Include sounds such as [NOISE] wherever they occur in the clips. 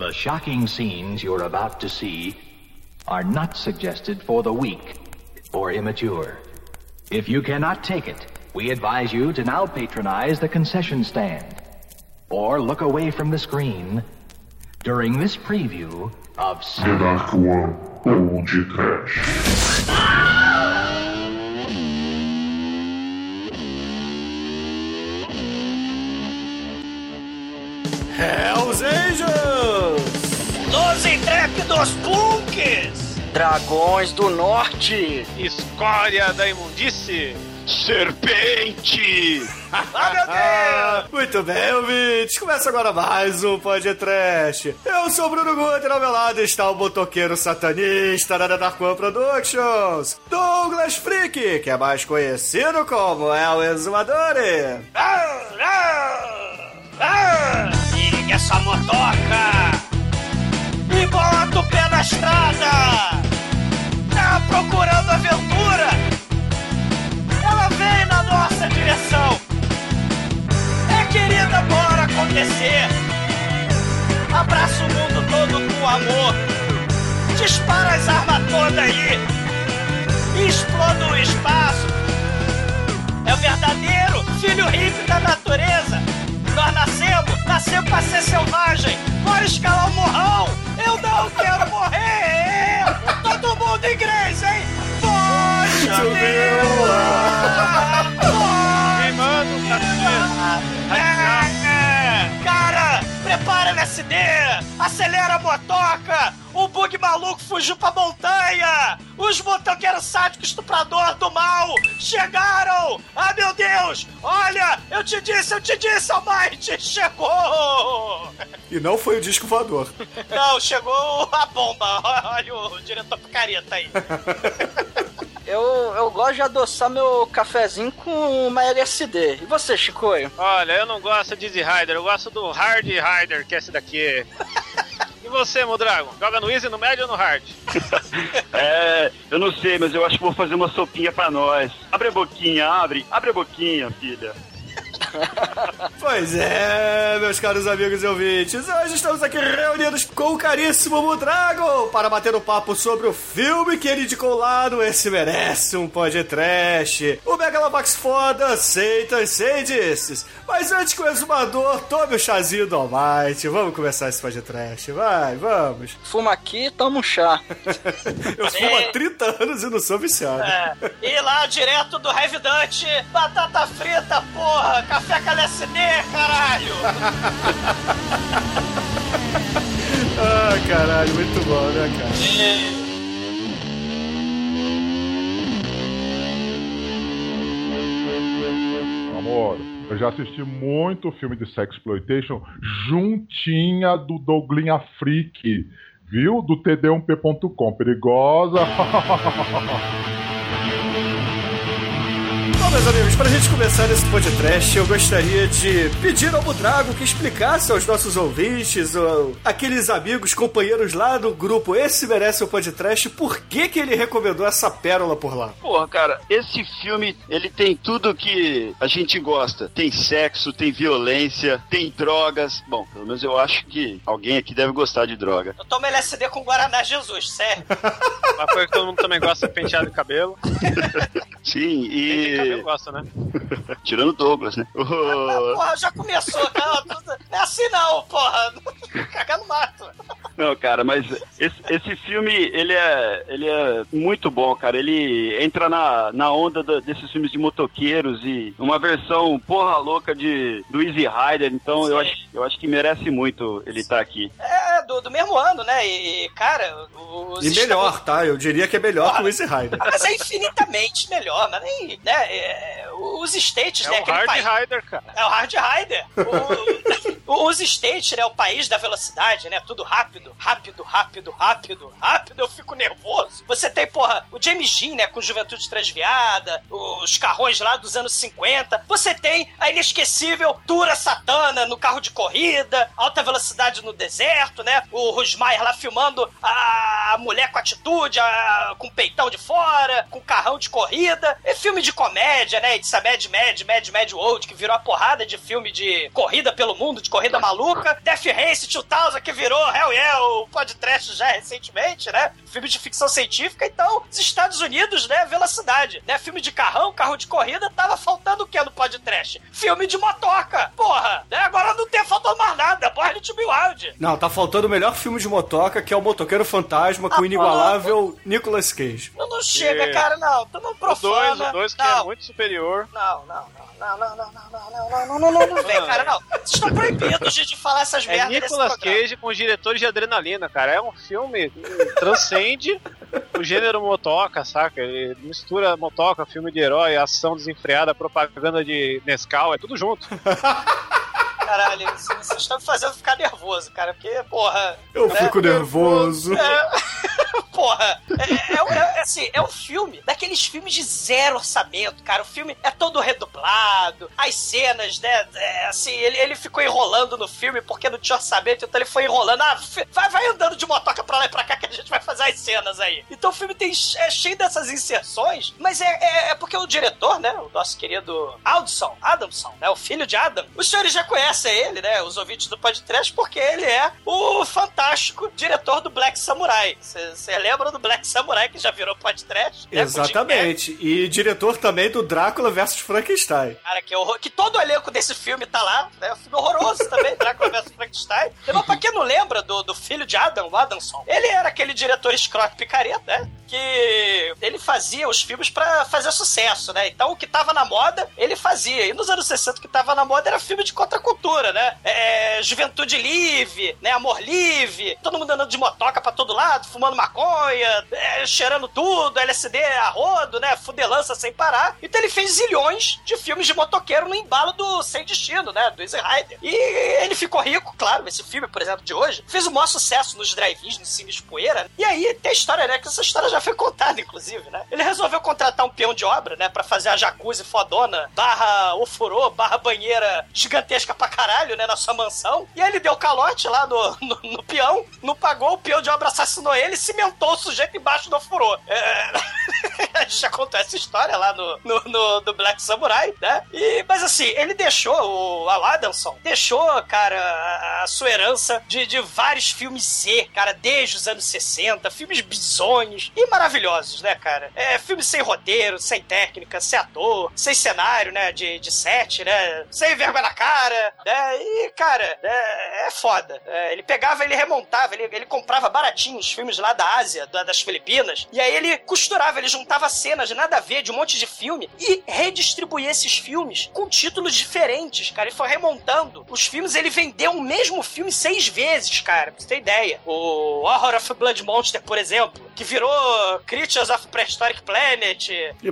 The shocking scenes you're about to see are not suggested for the weak or immature. If you cannot take it, we advise you to now patronize the concession stand or look away from the screen during this preview of One ou de intrépidos punks! Dragões do Norte! Escória da imundice! Serpente! Ah, meu Deus! [LAUGHS] Muito bem, ouvintes. Começa agora mais um podcast. Eu sou o Bruno Guter, ao meu lado está o motoqueiro satanista da Dark One Productions, Douglas Freak, que é mais conhecido como El Exumadore. Ah, ah, ah! Ligue essa motoca! Bota o pé na estrada! Tá procurando aventura? Ela vem na nossa direção! É querida, bora acontecer! Abraça o mundo todo com amor! Dispara as armas todas aí! Exploda o espaço! É o verdadeiro filho hippie da natureza! Nós nascemos, nascemos pra ser selvagem! Bora escalar o morrão! Eu não quero morrer! Todo mundo em inglês, hein? Poxa Queimando o É, Cara, prepara LSD! Acelera a motoca! O bug maluco fugiu pra montanha! Os motoqueiros sádicos estuprador do mal chegaram! Ah, meu Deus! Olha, eu te disse, eu te disse, Almighty! Chegou! E não foi o disco voador. [LAUGHS] Não, chegou a bomba! Olha o diretor picareta aí. [LAUGHS] Eu, eu gosto de adoçar meu cafezinho com uma LSD. E você, Chicoio? Olha, eu não gosto de Easy Rider, eu gosto do Hard Rider, que é esse daqui. [LAUGHS] Você, Mudragon? Joga no Easy, no Médio ou no Hard? [LAUGHS] É, eu não sei, mas eu acho que vou fazer uma sopinha pra nós. Abre a boquinha, abre. Abre a boquinha, filha. [LAUGHS] Pois é, meus caros amigos e ouvintes, hoje estamos aqui reunidos com o caríssimo Mudrago para bater um papo sobre o filme que ele indicou lá no Esse Merece um Podcast. O Megalovax foda, Satan Sandices. Mas antes que o exumador tome o chazinho do Almighty, vamos começar esse podcast, vai, vamos. Fuma aqui, toma um chá. [LAUGHS] Eu fumo há 30 anos e não sou viciado. É, e lá direto do Heavy Dutch, batata frita, porra, café com LSD, caralho! Ah, caralho, muito bom, né, cara? Amor, eu já assisti muito filme de sexploitation juntinha do Douglinha Freak, viu? Do td1p.com. Perigosa. [LAUGHS] Bom, meus amigos, pra gente começar esse podcast, eu gostaria de pedir ao Mudrago que explicasse aos nossos ouvintes, ou aqueles amigos, companheiros lá do grupo Esse Merece o Podcast, por que que ele recomendou essa pérola por lá. Porra, cara, esse filme, ele tem tudo que a gente gosta. Tem sexo, tem violência, tem drogas. Bom, pelo menos eu acho que alguém aqui deve gostar de droga. Eu tomo LSD com Guaraná Jesus, sério. Uma [LAUGHS] coisa que todo mundo também gosta é penteado de cabelo. Sim, e... gosta, né? [LAUGHS] Tirando o Douglas, né? Ah, porra, já começou, cara. Não é assim não, porra. [LAUGHS] Cagar no mato. Não, cara, mas esse, esse filme, ele é, ele é muito bom, cara. Ele entra na, na onda da- desses filmes de motoqueiros e uma versão porra louca de, do Easy Rider. Então eu acho, eu acho que merece muito ele estar aqui. É, do, do mesmo ano, né? E, cara, os E melhor, tá? Eu diria que é melhor que o Easy Rider. Ah, Mas é infinitamente melhor, mas nem, né? É, os States, É né? o Hard Rider, cara. É o Hard Rider. [LAUGHS] O- os States, né? O país da velocidade, né? Tudo rápido, rápido, rápido, rápido, rápido. Eu fico nervoso. Você tem, porra, o James Dean, né? Com Juventude Transviada, os carrões lá dos anos 50. Você tem a inesquecível Tura Satana no carro de corrida, alta velocidade no deserto, né? O Rosmaier lá filmando a mulher com atitude, a- com peitão de fora, com carrão de corrida. É filme de comédia, né? It's a Mad Mad, Mad Mad World, que virou uma porrada de filme de corrida pelo mundo, de corrida Corrida Maluca, Death Race 2000, que virou Hell Yeah, o podcast já recentemente, né? Filme de ficção científica, então, os Estados Unidos, né, velocidade, né? Filme de carrão, carro de corrida, tava faltando o que no podcast? Filme de motoca, porra! Né? Agora não tem faltando mais nada, Born to be Wild. Não, tá faltando o melhor filme de motoca, que é o Motoqueiro Fantasma, com Ah, o inigualável Nicolas Cage. Não, não chega, É. cara, não. Tu não O profana. 2, o 2 que não. é muito superior. Não, não, não, não, não, não, não, não, não, não, não, não, não vem, cara, não. Vocês estão proibidos de, de falar essas É merdas nesse Nicolas. Cage com os diretores de adrenalina, cara. É um filme que transcende o gênero motoca, saca? Ele mistura motoca, filme de herói, ação desenfreada, propaganda de Nescau, é tudo junto. Caralho, vocês estão me fazendo ficar nervoso, cara, porque, porra... Eu né? fico nervoso. É, [LAUGHS] [LAUGHS] porra, é, é, é, assim, é um filme daqueles filmes de zero orçamento, cara. O filme é todo redublado, as cenas, né? é, assim, ele, ele ficou enrolando no filme porque não tinha orçamento, então ele foi enrolando. Ah, vai, vai andando de motoca pra lá e pra cá que a gente vai fazer as cenas aí. Então o filme tem, é cheio dessas inserções, mas é, é, é porque o diretor, né? O nosso querido Aldson, Adamson, né? O filho de Adam. Os senhores já conhecem ele, né? Os ouvintes do podcast, porque ele é o fantástico diretor do Black Samurai. Você lembra do Black Samurai que já virou podcast? né? Exatamente. E diretor também do Drácula versus Frankenstein. Cara, que horror. Que todo o elenco desse filme tá lá, né? Um filme horroroso também, [LAUGHS] Drácula vs Frankenstein. Mas pra quem não lembra do, do filho de Adam, o Adamson, ele era aquele diretor escroto picareta, né? Que ele fazia os filmes pra fazer sucesso, né? Então o que tava na moda, ele fazia. E nos anos 60 o que tava na moda era filme de contracultura, né? É, juventude livre, né? Amor livre, todo mundo andando de motoca pra todo lado, fumando maconha, é, cheirando tudo, LSD a rodo, né? Fudelança sem parar. Então ele fez zilhões de filmes de motoqueiro no embalo do Sem Destino, né? Do Easy Rider. E ele ficou rico, claro. Esse filme, por exemplo, de hoje, fez o maior sucesso nos drive-ins, nos cines de poeira. E aí tem a história, né? Que essa história já foi contada, inclusive, né? Ele resolveu contratar um peão de obra, né? Pra fazer a jacuzzi fodona, barra ofurô, barra banheira gigantesca pra caralho, né? Na sua mansão. E aí ele deu calote lá no, no, no peão, não pagou, o peão de obra assassinou ele e cimentou o sujeito embaixo do ofurô. É... [LAUGHS] a gente já contou essa história lá no, no, no- do Black Samurai, né? E, mas assim, ele deixou, o Al Adamson, deixou, cara, a, a sua herança de, de vários filmes Z, cara, desde os anos 60, filmes bizonhos e maravilhosos, né, cara? É, filmes sem roteiro, sem técnica, sem ator, sem cenário, né, de, de set, né? Sem vergonha na cara, né? E, cara, é, é foda. É, ele pegava, ele remontava, ele, ele comprava baratinho os filmes lá da Ásia, da- das Filipinas, e aí ele costurava, ele juntava cenas de nada a ver, de um monte de filme, e redistribuía esses filmes com títulos diferentes, cara. Ele foi remontando os filmes, ele vendeu o mesmo filme seis vezes, cara, pra você ter ideia. O Horror of Blood Monster, por exemplo, que virou Creatures of Prehistoric Planet,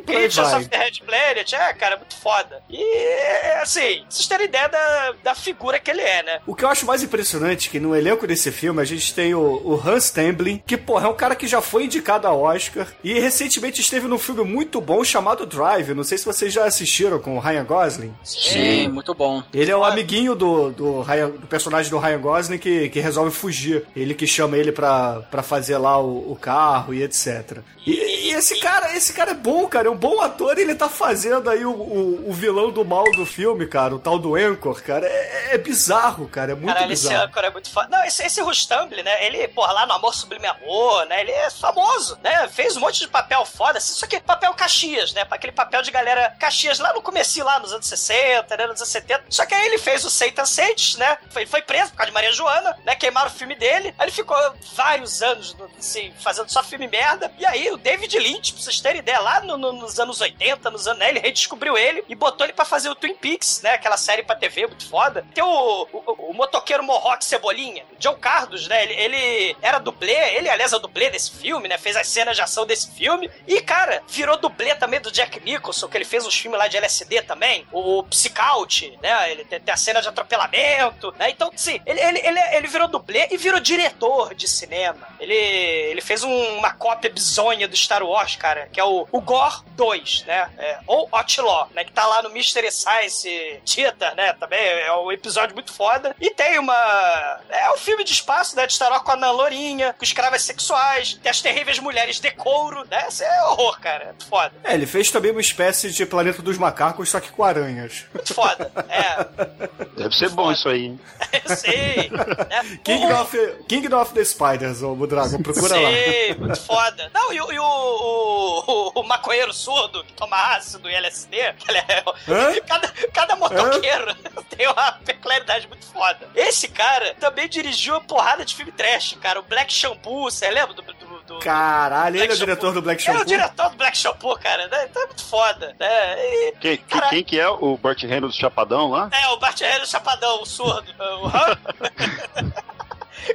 Creatures vai. of the Red Planet, é, cara, muito foda. E, é, assim, vocês terem ideia da, da figura que ele é, né? O que eu acho mais impressionante é que no elenco desse filme a gente tem o, o Hans Temblin, que, porra, é um cara que já foi indicado a Oscar e recentemente esteve num filme muito bom chamado Drive. Não sei se vocês já assistiram com o Ryan Gosling. Sim, muito bom. Ele é o amiguinho do, do, Ryan- do personagem do Ryan Gosling que, que resolve fugir. Ele que chama ele pra, pra fazer lá o, o carro e etc. E, e esse cara, esse cara é bom, cara. É um bom ator e ele tá fazendo aí o, o, o vilão do mal do filme, cara. O tal do Anchor, cara. É, é bizarro, cara. É muito Caralho, esse bizarro. âncora é muito foda. Não, esse, esse Rustamble, né? Ele, porra, lá no Amor Sublime Amor, né? Ele é famoso, né? Fez um monte de papel foda. Só que papel Caxias, né? Aquele papel de galera Caxias lá no comecinho, lá nos anos 60, né? Nos anos 70. Só que aí ele fez o Satan Saints, né? Foi, foi preso por causa de Maria Joana, né? Queimaram o filme dele. Aí ele ficou vários anos, assim, fazendo só filme merda. E aí David Lynch, pra vocês terem ideia, lá no- no- nos anos 80, nos anos, né? Ele redescobriu ele e botou ele pra fazer o Twin Peaks, né? Aquela série pra TV muito foda. Tem o, o, o motoqueiro Mohawk Cebolinha, John Cardos, né? Ele, ele era dublê, ele, aliás, é o dublê desse filme, né? Fez as cenas de ação desse filme. E, cara, virou dublê também do Jack Nicholson, que ele fez uns filmes lá de LSD também. O Psychout, né? Ele tem, tem a cena de atropelamento, né? Então, sim, ele, ele, ele, ele virou dublê e virou diretor de cinema. Ele, ele fez um- uma cópia bizonha do Star Wars, cara, que é o, o Gore 2, né? É, ou Outlaw, né? Que tá lá no Mystery Science Theater, né? Também é um episódio muito foda. E tem uma. É um filme de espaço, né? De Star Wars com a Nan Lourinha, com escravas sexuais, tem as terríveis mulheres de couro, né? Isso é horror, cara. É muito foda. É, ele fez também uma espécie de Planeta dos Macacos, só que com aranhas. Muito foda. É. Deve ser bom isso aí. hein? [LAUGHS] Eu sei. Né? Kingdom of, Kingdom of the Spiders, ô Budrago, procura lá. Sei, muito foda. Não, e, o- e o, o, o, maconheiro surdo que toma ácido e LSD, que ele é, Hã? [LAUGHS] cada, cada motoqueiro [LAUGHS] tem uma peculiaridade muito foda. Esse cara também dirigiu uma porrada de filme trash, cara. O Black Shampoo, você lembra do... do, do Caralho, ele é o diretor Shampoo? do Black Ele é Shampoo. o diretor do Black Shampoo, cara. Né? Então é muito foda. Né? E, Quem, que- Cara- quem que é o Burt Reynolds Chapadão lá? É, o Bart Reynolds Chapadão, o surdo. [LAUGHS] O hã?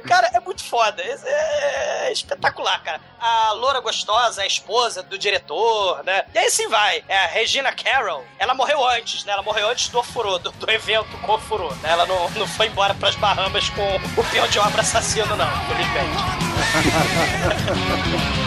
[LAUGHS] Cara, é muito foda. É, é espetacular, cara. A loura gostosa, a esposa do diretor, né? E aí assim vai. É a Regina Carroll. Ela morreu antes, né? Ela morreu antes do Ofurô, do, do evento com Ofurô. Né? Ela não, não foi embora pras Bahamas com o peão de obra assassino, não, infelizmente. [LAUGHS]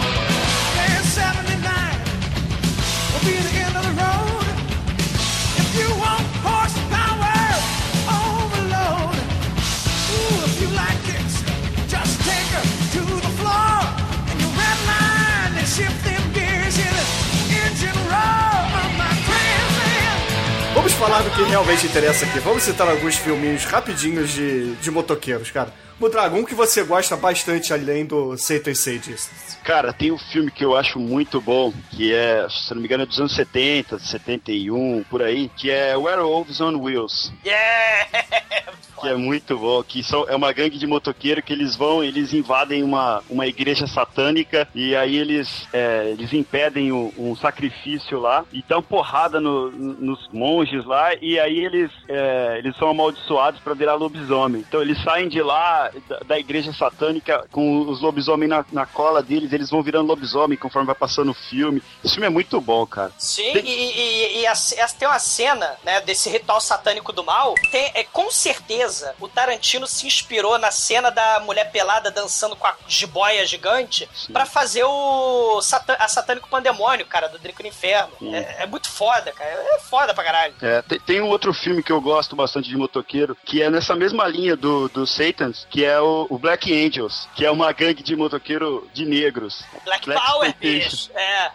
Vamos falar do que realmente interessa aqui. Vamos citar alguns filminhos rapidinhos de, de motoqueiros, cara. Budrago, um que você gosta bastante além do Satan Sages. Cara, tem um filme que eu acho muito bom, que é, se não me engano, é dos anos 70, 71, por aí, que é Werewolves on Wheels. Yeah! [LAUGHS] Que é muito bom, que são, é uma gangue de motoqueiro que eles vão, eles invadem uma, uma igreja satânica e aí eles, é, eles impedem o- um sacrifício lá e dão porrada no- nos monges lá e aí eles, é, eles são amaldiçoados para virar lobisomem. Então eles saem de lá, da, da igreja satânica, com os lobisomens na, na cola deles, eles vão virando lobisomem conforme vai passando o filme. Esse filme é muito bom, cara. Sim, e, e- e a- essa- tem uma cena, né, desse ritual satânico do mal. Tem, é, com certeza, o Tarantino se inspirou na cena da mulher pelada dançando com a jiboia gigante pra fazer o satan- a satânico pandemônio, cara, do Drico no Inferno. É, é muito foda, cara. É foda pra caralho. É, tem, tem um outro filme que eu gosto bastante de motoqueiro, que é nessa mesma linha do, do Satans, que é o, o Black Angels, que é uma gangue de motoqueiro de negros. Black, Black Power, bicho. É.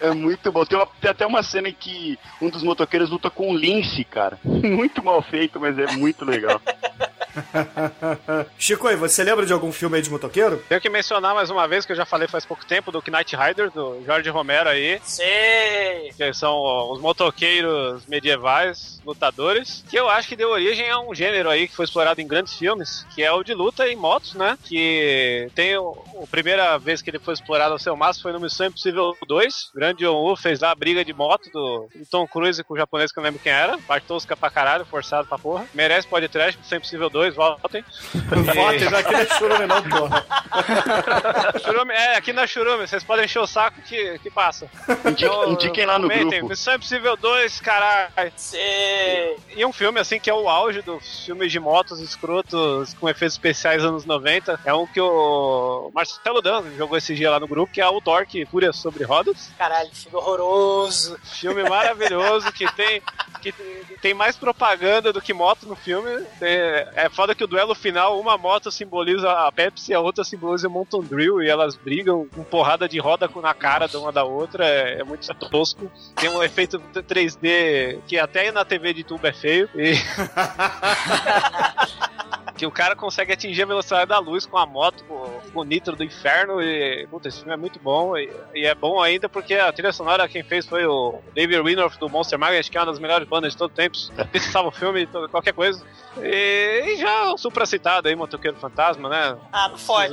É muito bom. Tem, uma- tem até uma cena em que um dos motoqueiros luta com um lince, cara. [LAUGHS] Muito mal feito, mas é muito legal. [LAUGHS] Chico, aí, você lembra de algum filme aí de motoqueiro? Tenho que mencionar mais uma vez, que eu já falei faz pouco tempo, do Knight Rider, do Jorge Romero aí. Sei. Que são ó, os motoqueiros medievais, lutadores, que eu acho que deu origem a um gênero aí que foi explorado em grandes filmes, que é o de luta em motos, né? Que tem o, a primeira vez que ele foi explorado ao seu máximo foi no Missão Impossível 2. O grande John Woo fez lá a briga de moto do, do Tom Cruise com o japonês que eu não lembro quem era. Parte tosca pra caralho, forçado pra porra. Merece podcast, Missão Impossível 2, voltem. Votem aqui na Churume não, porra. [LAUGHS] Churume, é, aqui na Churume, vocês podem encher o saco que, que passa. Indique- Então, indiquem lá no comentem, grupo. Missão Impossível 2, caralho. Sei. E um filme, assim, que é o auge dos filmes de motos escrotos com efeitos especiais anos 90. É um que o Marcelo Dan jogou esse dia lá no grupo, que é o Torque Fúria sobre Rodas. Caralho, filme horroroso. Filme maravilhoso que tem. Que tem mais propaganda do que moto no filme. É, é foda que o duelo final, uma moto simboliza a Pepsi a outra simboliza o Mountain Drill e elas brigam com porrada de roda na cara de uma da outra. É, é muito tosco. Tem um efeito 3D que até na TV de tubo é feio. E... [LAUGHS] que o cara consegue atingir a velocidade da luz com a moto, com, com o nitro do inferno. E, puta, esse filme é muito bom. E, e é bom ainda porque a trilha sonora quem fez foi o David Winoff do Monster Magnet, que é uma das melhores bandas de todo tempo. Precisava [LAUGHS] o filme, qualquer coisa. E, e já o supra citado aí, Motoqueiro Fantasma, né? Ah, não fode.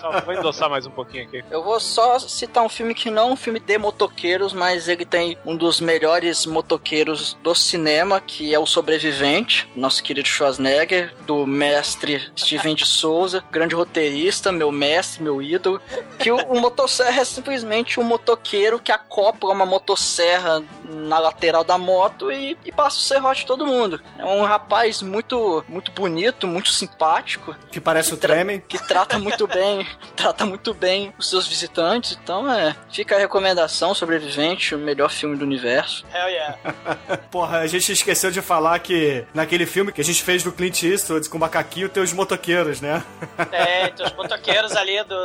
Só vou endossar mais um pouquinho aqui. Eu vou só citar um filme que não é um filme de motoqueiros, mas ele tem um dos melhores motoqueiros do cinema, que é O Sobrevivente, nosso querido Schwarzenegger, do do mestre Steven de Souza, grande roteirista, meu mestre, meu ídolo, que o, o motosserra é simplesmente um motoqueiro que acopla uma motosserra na lateral da moto e, e passa o serrote de todo mundo. É um rapaz muito, muito bonito, muito simpático. Que parece o tra- Tremen. Que trata muito bem, [LAUGHS] trata muito bem os seus visitantes. Então, é, fica a recomendação, Sobrevivente, o melhor filme do universo. Hell yeah. [LAUGHS] Porra, a gente esqueceu de falar que naquele filme que a gente fez do Clint Eastwood com o macaquinho tem os motoqueiros, né? É, tem os motoqueiros ali do.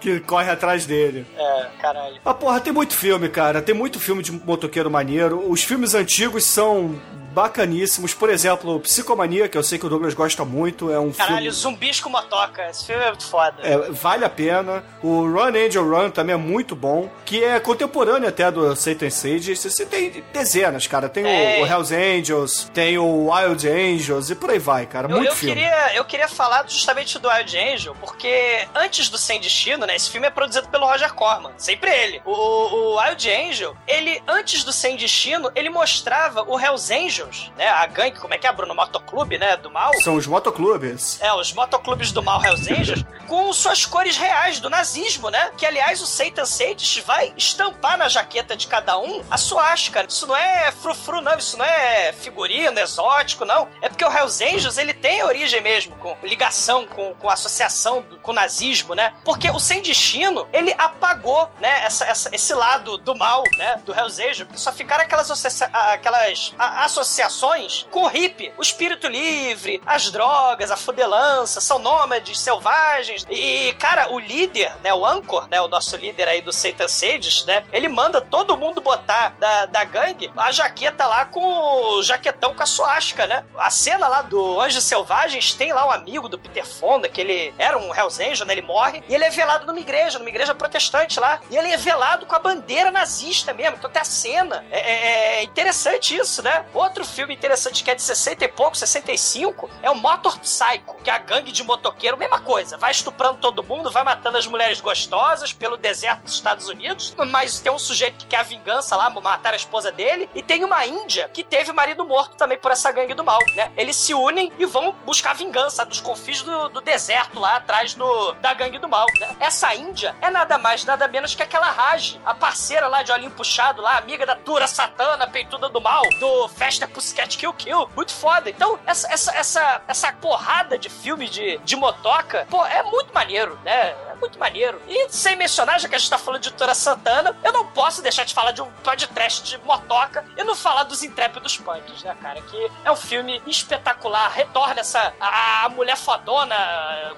que corre atrás dele. É, caralho. Ah, porra, tem muito filme, cara. Tem muito filme de motoqueiro maneiro. Os filmes antigos são bacaníssimos. Por exemplo, Psicomania, que eu sei que o Douglas gosta muito. É um Caralho, filme. zumbis com motoca. Esse filme é muito foda. É, vale a pena. O Run Angel Run também é muito bom. Que é contemporâneo até do Satan Sage. Você tem dezenas, cara. Tem É. o, o Hells Angels, tem o Wild Angels e por aí vai, cara. Eu, Muito eu filme. queria, eu queria falar justamente do Wild Angel, porque antes do Sem Destino, né? Esse filme é produzido pelo Roger Corman. Sempre ele. O, o Wild Angel, ele, antes do Sem Destino, ele mostrava o Hells Angels, né? A gangue, como é que é, Bruno? Motoclube, né? Do mal. São os motoclubes. É, os motoclubes do mal Hells Angels, [LAUGHS] com suas cores reais do nazismo, né? Que, aliás, o Satan Sage vai estampar na jaqueta de cada um a suástica. Isso não é frufru, não. Isso não é figurino, exótico, não. É porque o Hells Angels, ele tem origem mesmo, com ligação, com, com associação com o nazismo, né? Porque o Sem Destino, ele apagou, né? Essa, essa- esse lado do mal, né? Do Hells Angels. Só ficaram aquelas, aquelas a- associações com o hippie, o espírito livre, as drogas, a fudelança, são nômades, selvagens. E, cara, o líder, né, o Anchor, né, o nosso líder aí do Satan Sages, né, ele manda todo mundo botar da, da gangue a jaqueta lá com o jaquetão com a suástica, né? A cena lá do Anjos Selvagens tem lá um amigo do Peter Fonda, que ele era um Hells Angel, né, ele morre, e ele é velado numa igreja, numa igreja protestante lá, e ele é velado com a bandeira nazista mesmo, então tem a cena. É, é- é interessante isso, né? Outro filme interessante que é de 60 e pouco, 65, é o Motor Psycho, que é a gangue de motoqueiro, mesma coisa, vai estuprando todo mundo, vai matando as mulheres gostosas pelo deserto dos Estados Unidos, mas tem um sujeito que quer a vingança lá, matar a esposa dele, e tem uma índia que teve o marido morto também por essa gangue do mal, né? Eles se unem e vão buscar vingança dos confins do, do deserto lá atrás do, da gangue do mal, né? Essa índia é nada mais, nada menos que aquela Raj, a parceira lá de olhinho puxado lá, amiga da Tura Satana, peituda do mal, do Festa Pussycat Kill Kill. Muito foda. Então, essa, essa, essa, essa porrada de filme de, de motoca, pô, é muito maneiro, né? Muito maneiro. E sem mencionar, já que a gente tá falando de Tura Santana, eu não posso deixar de falar de um podcast de motoca e não falar dos Intrépidos Punks, né, cara? Que é um filme espetacular. Retorna essa. A, mulher fodona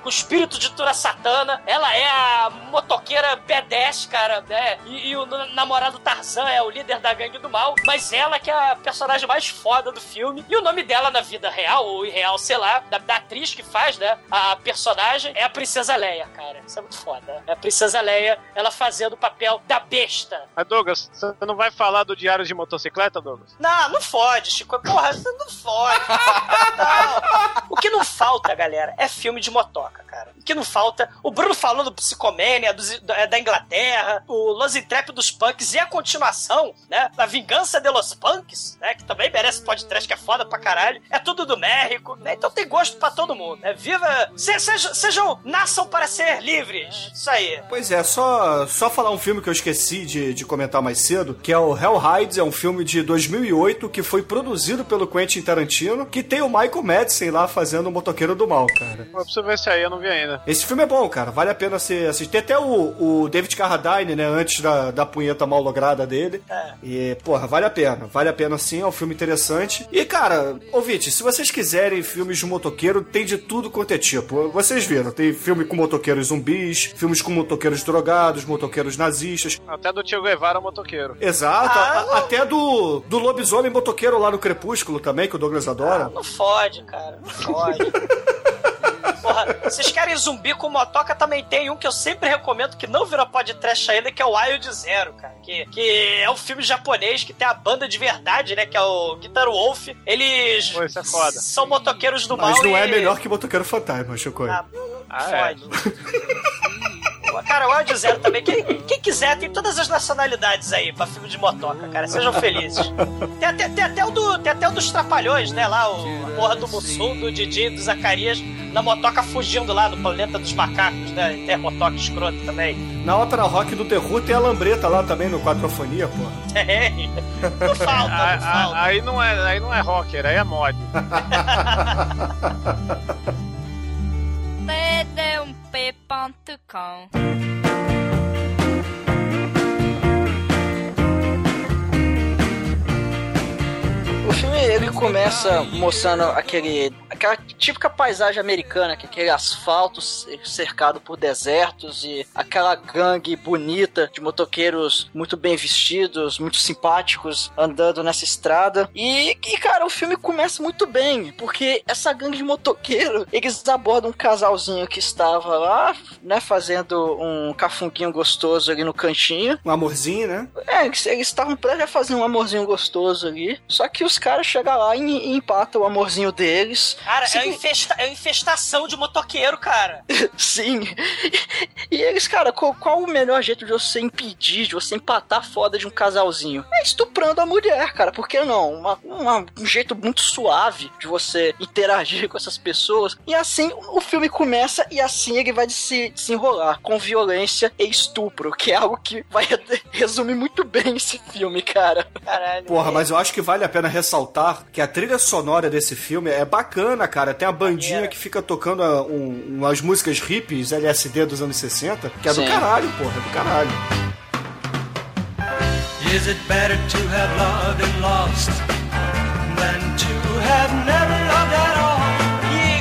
com o espírito de Tura Satana. Ela é a motoqueira B10, cara, né? E, e o namorado Tarzan é o líder da gangue do mal. Mas ela que é a personagem mais foda do filme. E o nome dela na vida real, ou irreal, sei lá, da, da atriz que faz, né? A personagem é a Princesa Leia, cara. Isso é muito foda. É a Princesa Leia, ela fazendo o papel da besta. Mas, Douglas, você não vai falar do Diário de Motocicleta, Douglas? Não, não fode, Chico. Porra, você não fode. Não. O que não falta, galera, é filme de motoca, cara. O que não falta. O Bruno falou do Psicomania, dos- da da Inglaterra, o Los Intrépidos Punks e a continuação, né? A Vingança de los Punks, né? Que também merece podcast, que é foda pra caralho. É tudo do México, né? Então tem gosto pra todo mundo, né? Viva. se- sejam, sejam. Nasçam para ser livres. Isso aí. Pois é, só, só falar um filme que eu esqueci de, de comentar mais cedo, que é o Hell Hides, é um filme de 2008 que foi produzido pelo Quentin Tarantino, que tem o Michael Madsen lá fazendo o Motoqueiro do Mal, cara. Eu preciso ver esse aí, eu não vi ainda. Esse filme é bom, cara, vale a pena você assistir. Tem até o, o David Carradine, né, antes da, da punheta mal lograda dele. É. E, porra, vale a pena, vale a pena sim, é um filme interessante. E, cara, ouvinte, se vocês quiserem filmes de motoqueiro, tem de tudo quanto é tipo. Vocês viram, tem filme com motoqueiros zumbis, filmes com motoqueiros drogados, motoqueiros nazistas. Até do Tio Guevara, motoqueiro. Exato, Ah, a- até do, do lobisomem motoqueiro lá no Crepúsculo também, que o Douglas adora. Não fode, cara. Não fode. [LAUGHS] Porra, vocês querem zumbi com motoca? Também tem um que eu sempre recomendo que não virou podcast ainda, que é o Wild Zero, cara. Que, que é um filme japonês que tem a banda de verdade, né? Que é o Guitar Wolf. Eles Pô, isso é foda. são motoqueiros do mal. Mas não é e- melhor que motoqueiro fantasma, Chico. Ah, Ah, é. fode. Cara, o Wild Zero também. Quem, quem quiser, tem todas as nacionalidades aí pra filme de motoca, cara. Sejam felizes. Tem até, tem até, o, do, tem até o dos Trapalhões, né? Lá, o, porra do Mussum, do Didi, do Zacarias na motoca fugindo lá no planeta dos macacos, né? Tem a motoca escrota também. Na ópera rock do terror tem a lambreta lá também no Quatrofonia, pô. É, não falta, não A- a- falta. Aí não é, aí não é rocker, aí é mod. [LAUGHS] td1p.com O filme ele começa mostrando aquele aquela típica paisagem americana, que é aquele asfalto cercado por desertos e aquela gangue bonita de motoqueiros muito bem vestidos, muito simpáticos andando nessa estrada. E, e cara, o filme começa muito bem, porque essa gangue de motoqueiro, eles abordam um casalzinho que estava lá, né, fazendo um cafunguinho gostoso ali no cantinho. Um amorzinho, né? É, eles estavam prestes a fazer um amorzinho gostoso ali. Só que os caras chegam lá e, e empatam o amorzinho deles. Cara, é, Sim. uma infesta- é infestação de motoqueiro, cara. [LAUGHS] Sim. E eles, cara, qual, qual o melhor jeito de você impedir, de você empatar a foda de um casalzinho? É estuprando a mulher, cara. Por que não? Uma- uma- um jeito muito suave de você interagir [LAUGHS] com essas pessoas. E assim o filme começa e assim ele vai se desenrolar com violência e estupro, que é algo que vai resumir muito bem esse filme, cara. Caralho. Porra, mas eu acho que vale a pena ressaltar que a trilha sonora desse filme é bacana, cara. Tem a bandinha Maneiro. que fica tocando ah, um- umas músicas hippies, LSD dos anos 60, que é do Sim. caralho, porra, é do caralho. Is it better to have loved and lost than to have never loved at all? E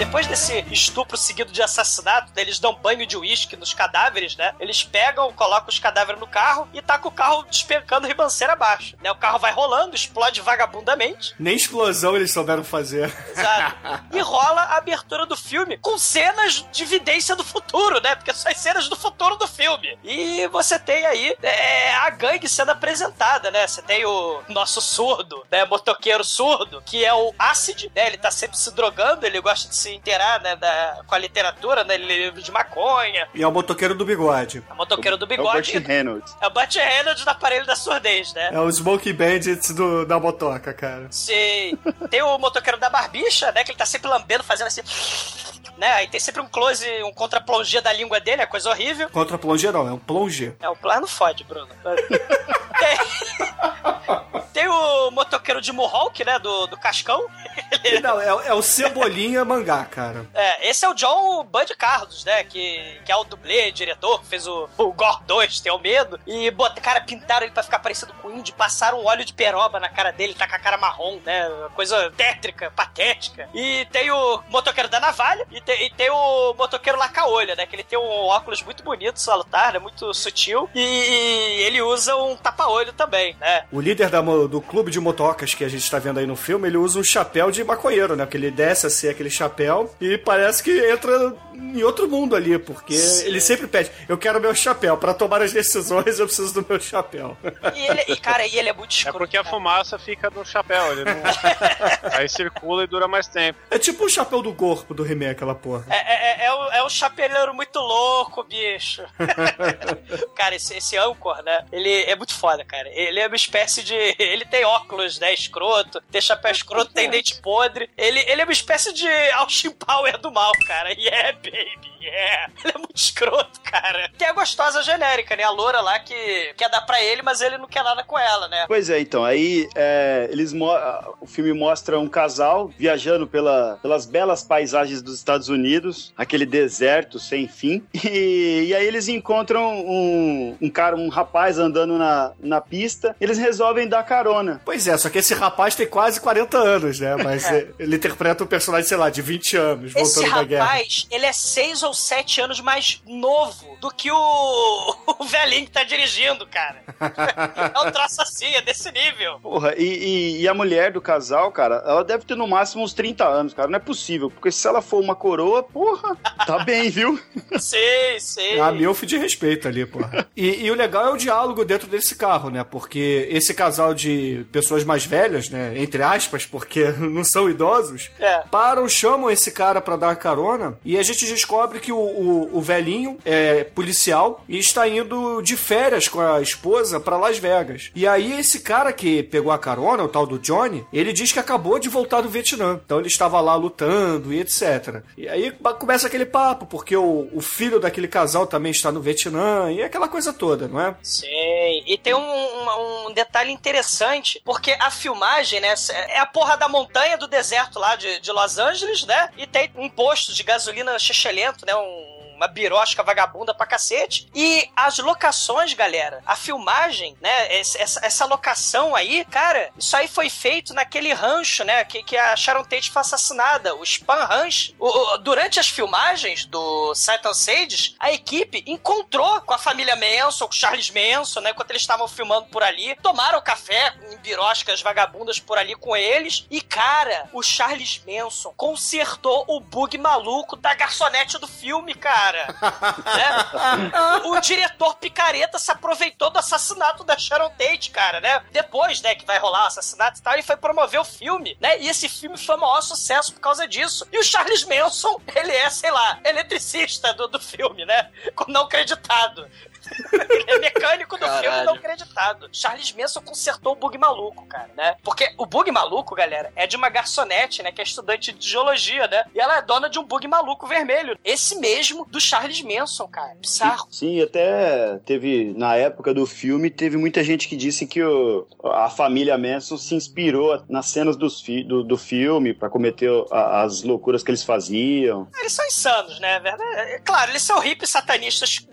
depois desse estupro seguido de assassinato, eles dão banho de uísque nos cadáveres, né? Eles pegam, colocam os cadáveres no carro e tá com o carro despencando ribanceira abaixo. Né? O carro vai rolando, explode vagabundamente. Nem explosão eles souberam fazer. Exato. [LAUGHS] E rola a abertura do filme com cenas de evidência do futuro, né? Porque são as cenas do futuro do filme. E você tem aí é, a gangue sendo apresentada, né? Você tem o nosso surdo, né? Motoqueiro surdo, que é o Acid, né? Ele tá sempre se drogando, ele gosta de se inteirar, né? Da, com a literatura, né? Livro de maconha. E é o motoqueiro do bigode. É o motoqueiro do É o bigode. Burt Reynolds. É o Burt Reynolds do aparelho da surdez, né? É o Smoke Bandits do, da motoca, cara. Sim. Tem o motoqueiro da barbicha, né? Que ele tá sempre lambendo, fazendo assim. Né? Aí tem sempre um close, um contra-plongé da língua dele, é coisa horrível. Contra plongé não, é um plongé. É, o plano fode, Bruno. tem, tem o motoqueiro de Mohawk, né? Do, do Cascão. Não, é, é o Cebolinha mangá, cara. É, esse é o John Bud Carlos, né? Que, que é o dublê, diretor, que fez o, o Gore 2, tem o medo. E, bota, cara, pintaram ele pra ficar parecido com o índio, passaram um óleo de peroba na cara dele, tá com a cara marrom, né? Coisa tétrica, patética. E tem o motoqueiro da navalha e tem, e tem o motoqueiro laca-olha, né? Que ele tem um óculos muito bonito, salutar, né? Muito sutil. E, e ele usa um tapa-olho também, né? O líder da do clube de motocas que a gente tá vendo aí no filme, ele usa um chapéu de maconheiro, né? Porque ele desce assim aquele chapéu e parece que entra em outro mundo ali, porque ele sempre pede: Eu quero meu chapéu. Pra tomar as decisões, eu preciso do meu chapéu. E, ele, e cara, e ele é muito É escroto. porque a cara. fumaça fica no chapéu, ele não... [LAUGHS] aí circula e dura mais tempo. É tipo o chapéu do corpo do He-Man, aquela porra. É, é, é, é um, é um chapeleiro muito louco, bicho. [LAUGHS] cara, esse, esse Anchor, né? Ele é muito foda, cara. Ele é uma espécie de. [LAUGHS] Ele tem óculos, né? Escroto, tem chapéu escroto, tem dente podre. Ele, ele é uma espécie de Austin Power do mal, cara. Yeah, baby, yeah. [LAUGHS] Ele é muito escroto, cara. Tem a gostosa genérica, né? A loura lá que quer dar pra ele, mas ele não quer nada com ela, né? Pois é, então, aí é, eles mo- o filme mostra um casal viajando pela, pelas belas paisagens dos Estados Unidos, aquele deserto sem fim, [LAUGHS] e, e aí eles encontram um, um cara, um rapaz andando na, na pista, eles resolvem dar carona. Pois é, só que esse rapaz tem quase 40 anos, né? Mas [LAUGHS] é, ele interpreta um personagem, sei lá, de 20 anos, Esse voltando da guerra. rapaz, ele é seis ou sete anos mais novo do que o, [LAUGHS] o velhinho que tá dirigindo, cara. [LAUGHS] É um troço assim, é desse nível. Porra, e, e- e a mulher do casal, cara, ela deve ter no máximo uns 30 anos, cara, não é possível, porque se ela for uma coroa, porra, tá [LAUGHS] bem, viu? Sei, sei. É a milf de respeito ali, porra. E, e o legal é o diálogo dentro desse carro, né? Porque esse casal de pessoas mais velhas, né? Entre aspas, porque não são idosos, É. param, chamam esse cara pra dar carona e a gente descobre que o, o, o velhinho é policial e está indo de férias com a esposa pra Las Vegas. E aí esse cara que pegou a carona, o tal do Johnny, ele diz que acabou de voltar do Vietnã. Então ele estava lá lutando e etc. E aí começa aquele papo, porque o, o filho daquele casal também está no Vietnã e aquela coisa toda, não é? Sim, e tem um, um- um detalhe interessante, porque a filmagem, né, é a porra da montanha do deserto lá de, de Los Angeles, né, e tem um posto de gasolina chechelento, né, um uma birosca vagabunda pra cacete. E as locações, galera, a filmagem, né? Essa, essa locação aí, cara, isso aí foi feito naquele rancho, né? Que, que a Sharon Tate foi assassinada, o Spam Ranch. O- o- durante as filmagens do Satan Sages, a equipe encontrou com a família Manson, com o Charles Manson, né? Enquanto eles estavam filmando por ali, tomaram café em biroscas vagabundas por ali com eles. E, cara, o Charles Manson consertou o bug maluco da garçonete do filme, cara. Né? O diretor picareta se aproveitou do assassinato da Sharon Tate, cara, né? Depois, né, que vai rolar o assassinato e tal, ele foi promover o filme, né? E esse filme foi o maior sucesso por causa disso. E o Charles Manson, ele é, sei lá, eletricista do, do filme, né? Não creditado. Ele é mecânico do filme Caralho. não creditado. Charles Manson consertou o bug maluco, cara, né? Porque o bug maluco, galera, é de uma garçonete, né? Que é estudante de geologia, né? E ela é dona de um bug maluco vermelho. Esse mesmo do Charles Manson, cara. Bizarro. Sim, até teve, na época do filme, teve muita gente que disse que o- a família Manson se inspirou nas cenas dos fi- do, do filme pra cometer a- as loucuras que eles faziam. Eles são insanos, né? Verdade? É, Claro, eles são hippies satanistas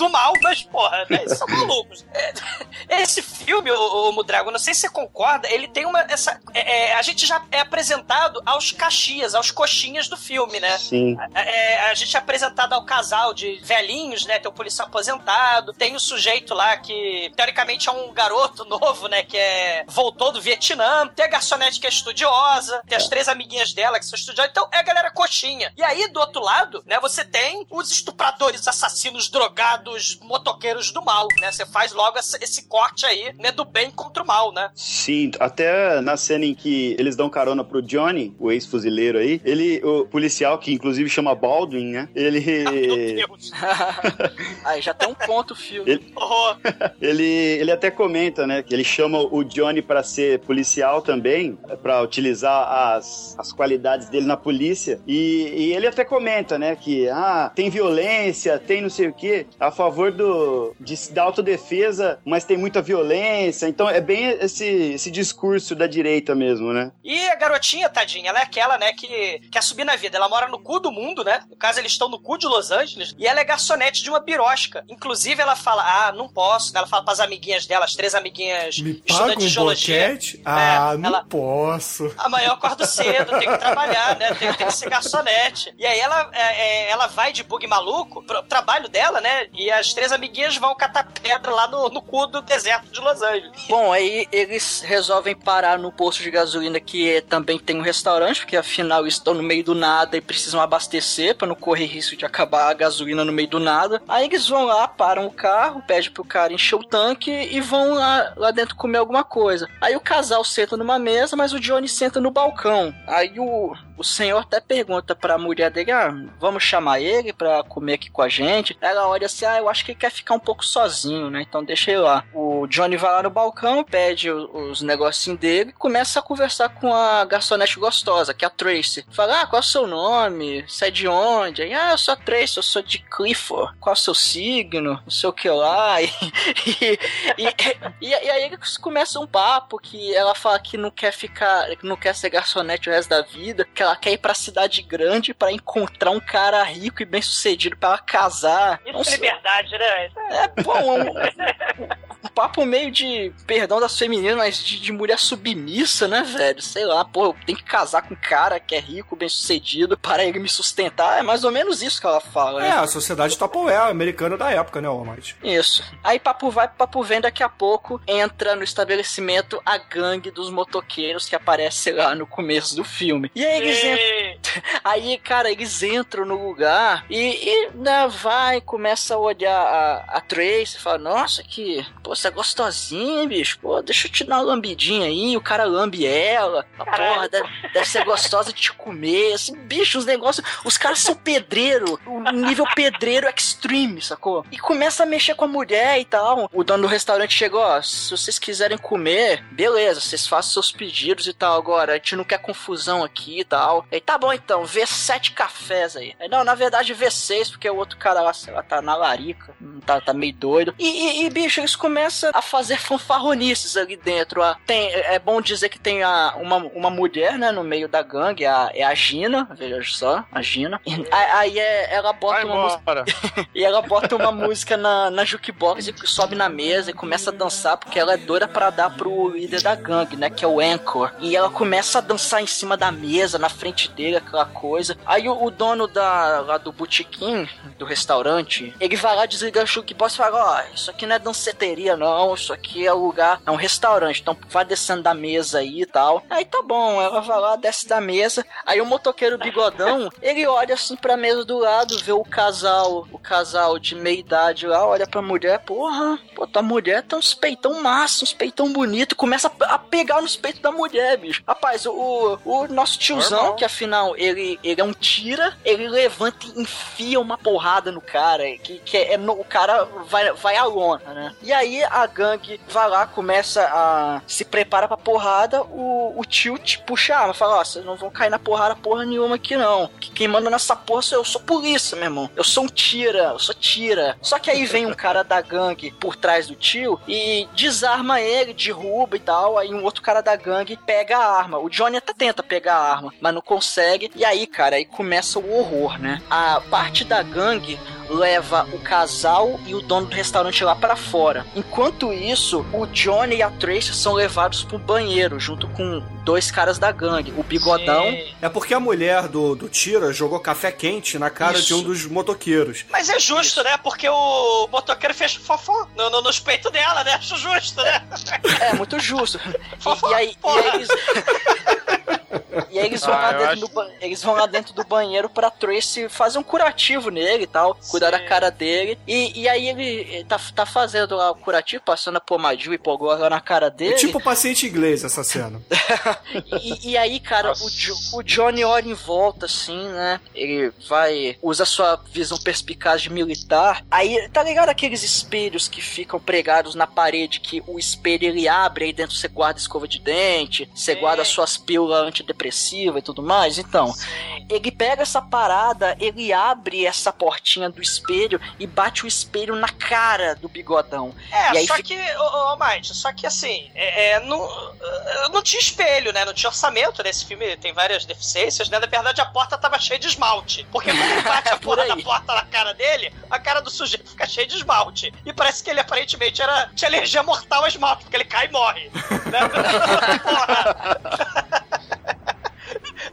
do mal, mas, porra, né? Eles são malucos. É, esse filme, o, o Mudrago, não sei se você concorda, ele tem uma. Essa, é, é, a gente já é apresentado aos caxias, aos coxinhas do filme, né? Sim. É, a gente é apresentado ao casal de velhinhos, né? Tem o policial aposentado, tem o sujeito lá que, teoricamente, é um garoto novo, né? Que é voltou do Vietnã, tem a garçonete que é estudiosa, tem as três amiguinhas dela que são estudiosas, então é a galera coxinha. E aí, do outro lado, né? Você tem os estupradores, assassinos, drogados, motoqueiros do mal, né? Você faz logo esse corte aí, né? Do bem contra o mal, né? Sim, até na cena em que eles dão carona pro Johnny, o ex-fuzileiro aí, ele, o policial, que inclusive chama Baldwin, né? [LAUGHS] Meu Ele. Deus. [LAUGHS] Aí já tem um ponto o filme. Ele- Horror. [LAUGHS] Ele, ele até comenta, né, que ele chama o Johnny pra ser policial também, pra utilizar as, as qualidades dele na polícia. E, e ele até comenta, né, que ah, tem violência, tem não sei o quê, a favor do, de, da autodefesa, mas tem muita violência. Então é bem esse, esse discurso da direita mesmo, né? E a garotinha, tadinha, ela é aquela, né, que quer subir na vida. Ela mora no cu do mundo, né? No caso, eles estão no cu de Los Angeles. E ela é garçonete de uma birosca. Inclusive, ela fala, ah, não posso. Ela fala pras amiguinhas dela, as três amiguinhas Me paga estudantes um de geologia. boquete? Ah, É, não ela- posso. Amanhã eu acordo cedo, tenho que trabalhar, né? Tenho, tenho que ser garçonete. E aí ela, é, é, ela vai de bug maluco pro trabalho dela, né? E as três amiguinhas vão catar pedra lá no, no cu do deserto de Los Angeles. Bom, aí eles resolvem parar no posto de gasolina que é- também tem um restaurante, porque afinal estão no meio do nada e precisam abastecer pra não correr risco de acabar a gasolina no meio do nada. Aí eles vão lá, param o carro, pedem pro cara encher o tanque e vão lá, lá dentro comer alguma coisa. Aí o casal senta numa mesa, mas o Johnny senta no balcão. Aí o, o senhor até pergunta pra mulher dele: Ah, vamos chamar ele pra comer aqui com a gente. Ela olha assim: Ah, eu acho que ele quer ficar um pouco sozinho, né? Então deixa ele lá. O Johnny vai lá no balcão, pede os negocinhos dele e começa a conversar com a garçonete gostosa, que é a Tracy. Fala: Ah, qual é o seu nome? Você é de onde? Aí, ah, eu sou a Tracy, eu sou de Clifford. Qual é o seu signo? Não sei o que lá. [LAUGHS] E, e, e, e aí eles começam um papo que ela fala que não quer ficar, não quer ser garçonete o resto da vida, que ela quer ir pra cidade grande pra encontrar um cara rico e bem sucedido pra ela casar. Isso Não é liberdade, né? É- bom, é um, [LAUGHS] um papo meio de perdão das femininas, mas de, de mulher submissa, né, velho? Sei lá, pô, eu tenho que casar com um cara que é rico, bem sucedido, para ele me sustentar. É mais ou menos isso que ela fala, né? É, a sociedade Tupperware americana da época, né, Almighty? Isso. Aí papo vai, papo vem, daqui a pouco entra no estabelecimento a gangue dos motoqueiros que aparece lá no começo do filme. E aí eles entram. [LAUGHS] Aí, cara, eles entram no lugar e, e né, vai, começa a olhar a, a Trace e fala, nossa, que, pô, você é gostosinha, bicho, pô, deixa eu te dar uma lambidinha aí, o cara lambe ela, a porra, deve, deve ser gostosa de te comer, assim, bicho, os negócios, os caras são pedreiro, o nível pedreiro extreme, sacou? E começa a mexer com a mulher e tal. O dono do restaurante chegou, ó, se vocês quiserem comer, beleza, vocês façam seus pedidos e tal, agora, a gente não quer confusão aqui e tal. Aí, tá bom então, vê sete cafés aí. aí não, na verdade, vê seis, porque o outro cara lá, sei lá, tá na larica, tá, tá meio doido. E, e, e, bicho, eles começam a fazer [LAUGHS] fanfarronices ali dentro. ó. Tem, é bom dizer que tem a, uma, uma mulher, né, no meio da gangue, a, é a Gina, veja só, a Gina. E, aí é, ela bota Vai uma música. [LAUGHS] E ela bota uma música na, na jukebox e sobe na mesa e começa a dançar, porque ela é doida pra dar pro líder da gangue, né? Que é o Anchor. E ela começa a dançar em cima da mesa, na frente dele, aquela coisa. Aí o, o dono da, lá do botequim, do restaurante, ele vai lá, desliga a jukebox e fala: Ó, isso aqui não é danceteria, não. Isso aqui é lugar, é um restaurante. Então vai descendo da mesa aí e tal. Aí tá bom, ela vai lá, desce da mesa. Aí o motoqueiro bigodão, ele olha assim pra mesa do lado, vê o casal, o casal de meia idade lá, olha pra mulher, porra, pô, tua mulher tem uns peitão massa, uns peitão bonito, começa a, a pegar nos peitos da mulher, bicho. Rapaz, o, o nosso tiozão, Normal. que afinal ele, ele é um tira, ele levanta e enfia uma porrada no cara, que, que é, no- o cara vai, vai à lona, né? E aí a gangue vai lá, começa a se prepara pra porrada, o, o tio te puxa a arma, fala, ó, vocês não vão cair na porrada porra nenhuma aqui não. Que quem manda nessa porra sou eu, sou polícia, meu irmão. Eu sou um tira, eu sou tira. Só que aí vem um cara da gangue por trás do tio e desarma ele, derruba e tal. Aí um outro cara da gangue pega a arma. O Johnny até tenta pegar a arma, mas não consegue. E aí, cara, aí começa o horror, né? A parte da gangue leva o casal e o dono do restaurante lá pra fora. Enquanto isso, o Johnny e a Tracy são levados pro banheiro junto com dois caras da gangue, o Bigodão. Sim. É porque a mulher do, do Tira jogou café quente na cara Isso. de um dos motoqueiros. Mas é justo, né? Porque o motoqueiro fez fofó no, no, nos peitos dela, né? Acho justo, né? É, muito justo. [LAUGHS] Fofó, E, e aí, e aí eles. E aí eles vão, Ah, lá dentro acho- do ba- eles vão lá dentro do banheiro pra Tracy fazer um curativo nele e tal, cuidar da Sim. cara dele. E, e aí ele tá, tá fazendo lá o curativo, passando a pomadil e hipoglós lá na cara dele. É tipo paciente inglês essa cena. [LAUGHS] E, e aí, cara, o, Jo- o Johnny olha em volta, assim, né? Ele vai. usa sua visão perspicaz de militar. Aí, tá ligado aqueles espelhos que ficam pregados na parede que o espelho ele abre aí dentro você guarda escova de dente, você Sim. guarda suas pílulas antidepressivas e tudo mais? Então, ele pega essa parada, ele abre essa portinha do espelho e bate o espelho na cara do bigodão. É, só fica- que, ô, Mike, só que assim, é, é, não, não tinha espelho, né? Não tinha orçamento nesse filme, tem várias deficiências, né? Na verdade, a porta tava cheia de esmalte. Porque quando ele bate [LAUGHS] a Por porra da porta na cara dele, a cara do sujeito fica cheia de esmalte. E parece que ele aparentemente era, tinha alergia mortal a esmalte, porque ele cai e morre. Né? [LAUGHS] Porra,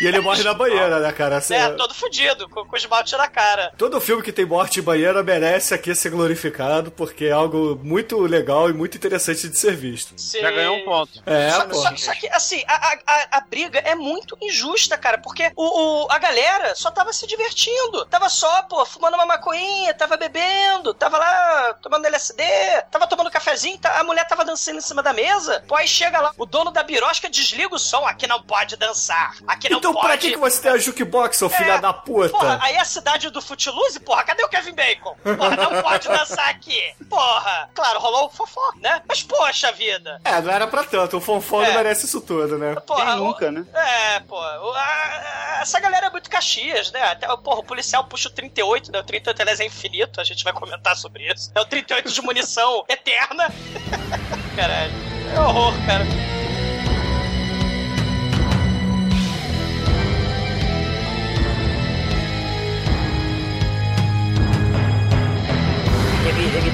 E ele morre na banheira, né, cara? Assim, é, todo fudido, com, com esmalte na cara. Todo filme que tem morte em banheira merece aqui ser glorificado, porque é algo muito legal e muito interessante de ser visto. Já ganhou um ponto. É, só, pô. só- só que, assim, a, a, a- briga é muito injusta, cara, porque o, o- a galera só tava se divertindo. Tava só, pô, fumando uma maconhinha, tava bebendo, tava lá tomando LSD, tava tomando cafezinho, tá- a mulher tava dançando em cima da mesa. Pô, aí chega lá, o dono da birosca desliga o som, aqui não pode dançar, aqui não Então pode. pra que, que você tem a jukebox, seu filho É, da puta? Porra, aí a cidade do Footloose, porra, cadê o Kevin Bacon? Porra, não pode dançar aqui. Porra, claro, rolou o fofó, né? Mas poxa vida. É, não era pra tanto. O não É. merece isso tudo, né? Porra, Quem o- nunca, né? É, pô. o- essa galera é muito Caxias, né? Até, porra, o policial puxa o 38, né? O 38, aliás, é infinito. A gente vai comentar sobre isso. É o 38 de munição [LAUGHS] eterna. [LAUGHS] Caralho. É horror, cara.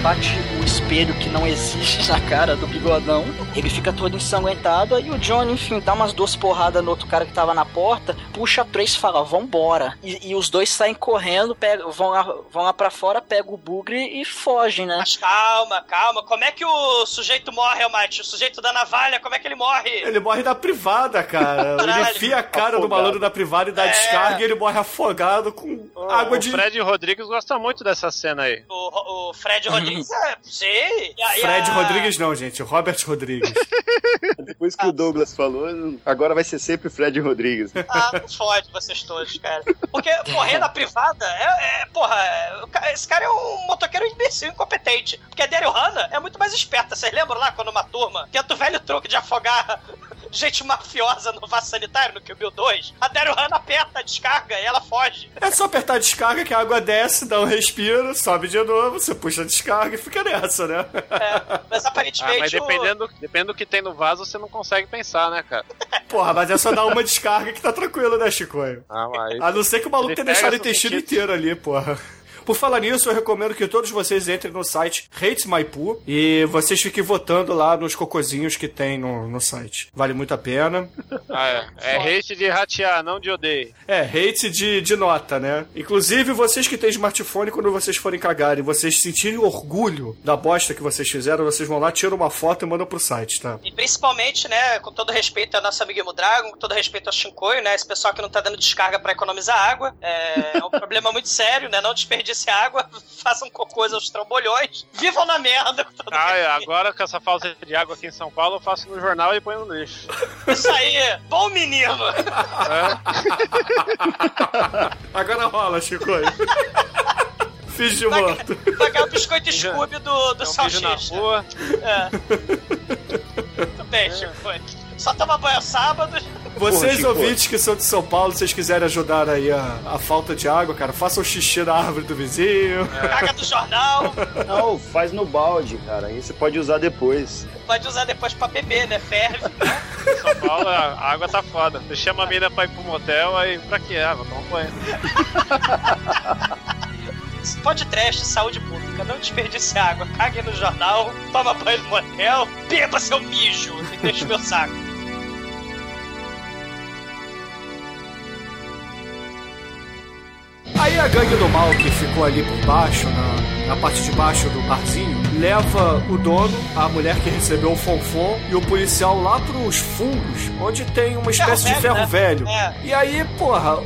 Bate o espelho que não existe na cara do bigodão. Ele fica todo ensanguentado, aí o Johnny, enfim, dá umas duas porradas no outro cara que tava na porta, puxa a Trace e fala, vambora. E, e os dois saem correndo, pegam, vão, lá, vão lá pra fora, pegam o bugre e fogem, né? Mas calma, calma. Como é que o sujeito morre, Almighty? O sujeito da navalha, como é que ele morre? Ele morre da privada, cara. [LAUGHS] Ele Caralho. enfia a cara do Afogado. malandro da privada e dá É. descarga e ele morre afogado com água o de. Fred Rodrigues gosta muito dessa cena aí. O, o Fred Rodrigues [LAUGHS] é. Sim. E a- e Fred a- Rodrigues não, gente. Robert Rodrigues. [LAUGHS] Depois que o Douglas falou, agora vai ser sempre Fred Rodrigues. Ah, não fode vocês todos, cara. Porque morrer na privada é. é porra, é- esse cara é um motoqueiro imbecil, incompetente. Porque a Daryl Hannah é muito mais esperta. Vocês lembram lá quando uma turma tenta o velho truque de afogar [LAUGHS] gente mafiosa no vaso sanitário no Kill Bill 2? A Daryl Hannah aperta a descarga e ela foge. É só apertar a descarga que a água desce, dá um respiro, sobe de novo, você puxa a descarga e fica nessa, né? É, mas [LAUGHS] Ah, aparentemente. mas o- dependendo, do que tem no vaso, você não consegue pensar, né, cara? [LAUGHS] Porra, mas é só dar uma descarga que tá tranquilo, né, Chicoio? Ah, mas... A não ser que o maluco Ele tenha deixado o intestino sentidos. inteiro ali, porra. Por falar nisso, eu recomendo que todos vocês entrem no site Hates My Poo e vocês fiquem votando lá nos cocozinhos que tem no, no site. Vale muito a pena. [LAUGHS] Ah, é. É hate de ratear, não de odeio. É, hate de, de nota, né? Inclusive, vocês que têm smartphone, quando vocês forem cagarem, vocês sentirem orgulho da bosta que vocês fizeram, vocês vão lá, tiram uma foto e mandam pro site, tá? E principalmente, né, com todo respeito ao nosso amigo Dragon, com todo respeito ao Shinkoi, né, esse pessoal que não tá dando descarga pra economizar água, é, é um [LAUGHS] problema muito sério, né, não desperdice água, [LAUGHS] façam cocôs aos trambolhões, vivam na merda. com [LAUGHS] todo Ah, é, agora com essa falta de água aqui em São Paulo, eu faço no jornal e ponho no lixo. [LAUGHS] Isso aí, bom menino. Agora rola, Chico. Fiz de morto. ganhar o biscoito Scooby do, do É um beijo na Salsicha. rua. É. Muito bem, Shinkoi. Só toma banho sábado. Vocês, ouvintes que são de São Paulo, se vocês quiserem ajudar aí a, a falta de água, cara, façam xixi na árvore do vizinho. Caga do jornal, Não, faz no balde, cara. Aí você pode usar depois. pode usar depois pra beber, né? Ferve. Em São Paulo, a água tá foda. Você chama a mina pra ir pro motel, aí pra que água? Toma banho. [LAUGHS] Pode trash, saúde pública, não desperdice água, cague no jornal, toma banho no motel, beba seu mijo e deixe meu saco. Aí a gangue do mal que ficou ali por baixo, na, na parte de baixo do barzinho, leva o dono, a mulher que recebeu o fonfon e o policial lá pros fundos, onde tem uma espécie de velho, ferro né? velho. É. E aí, porra,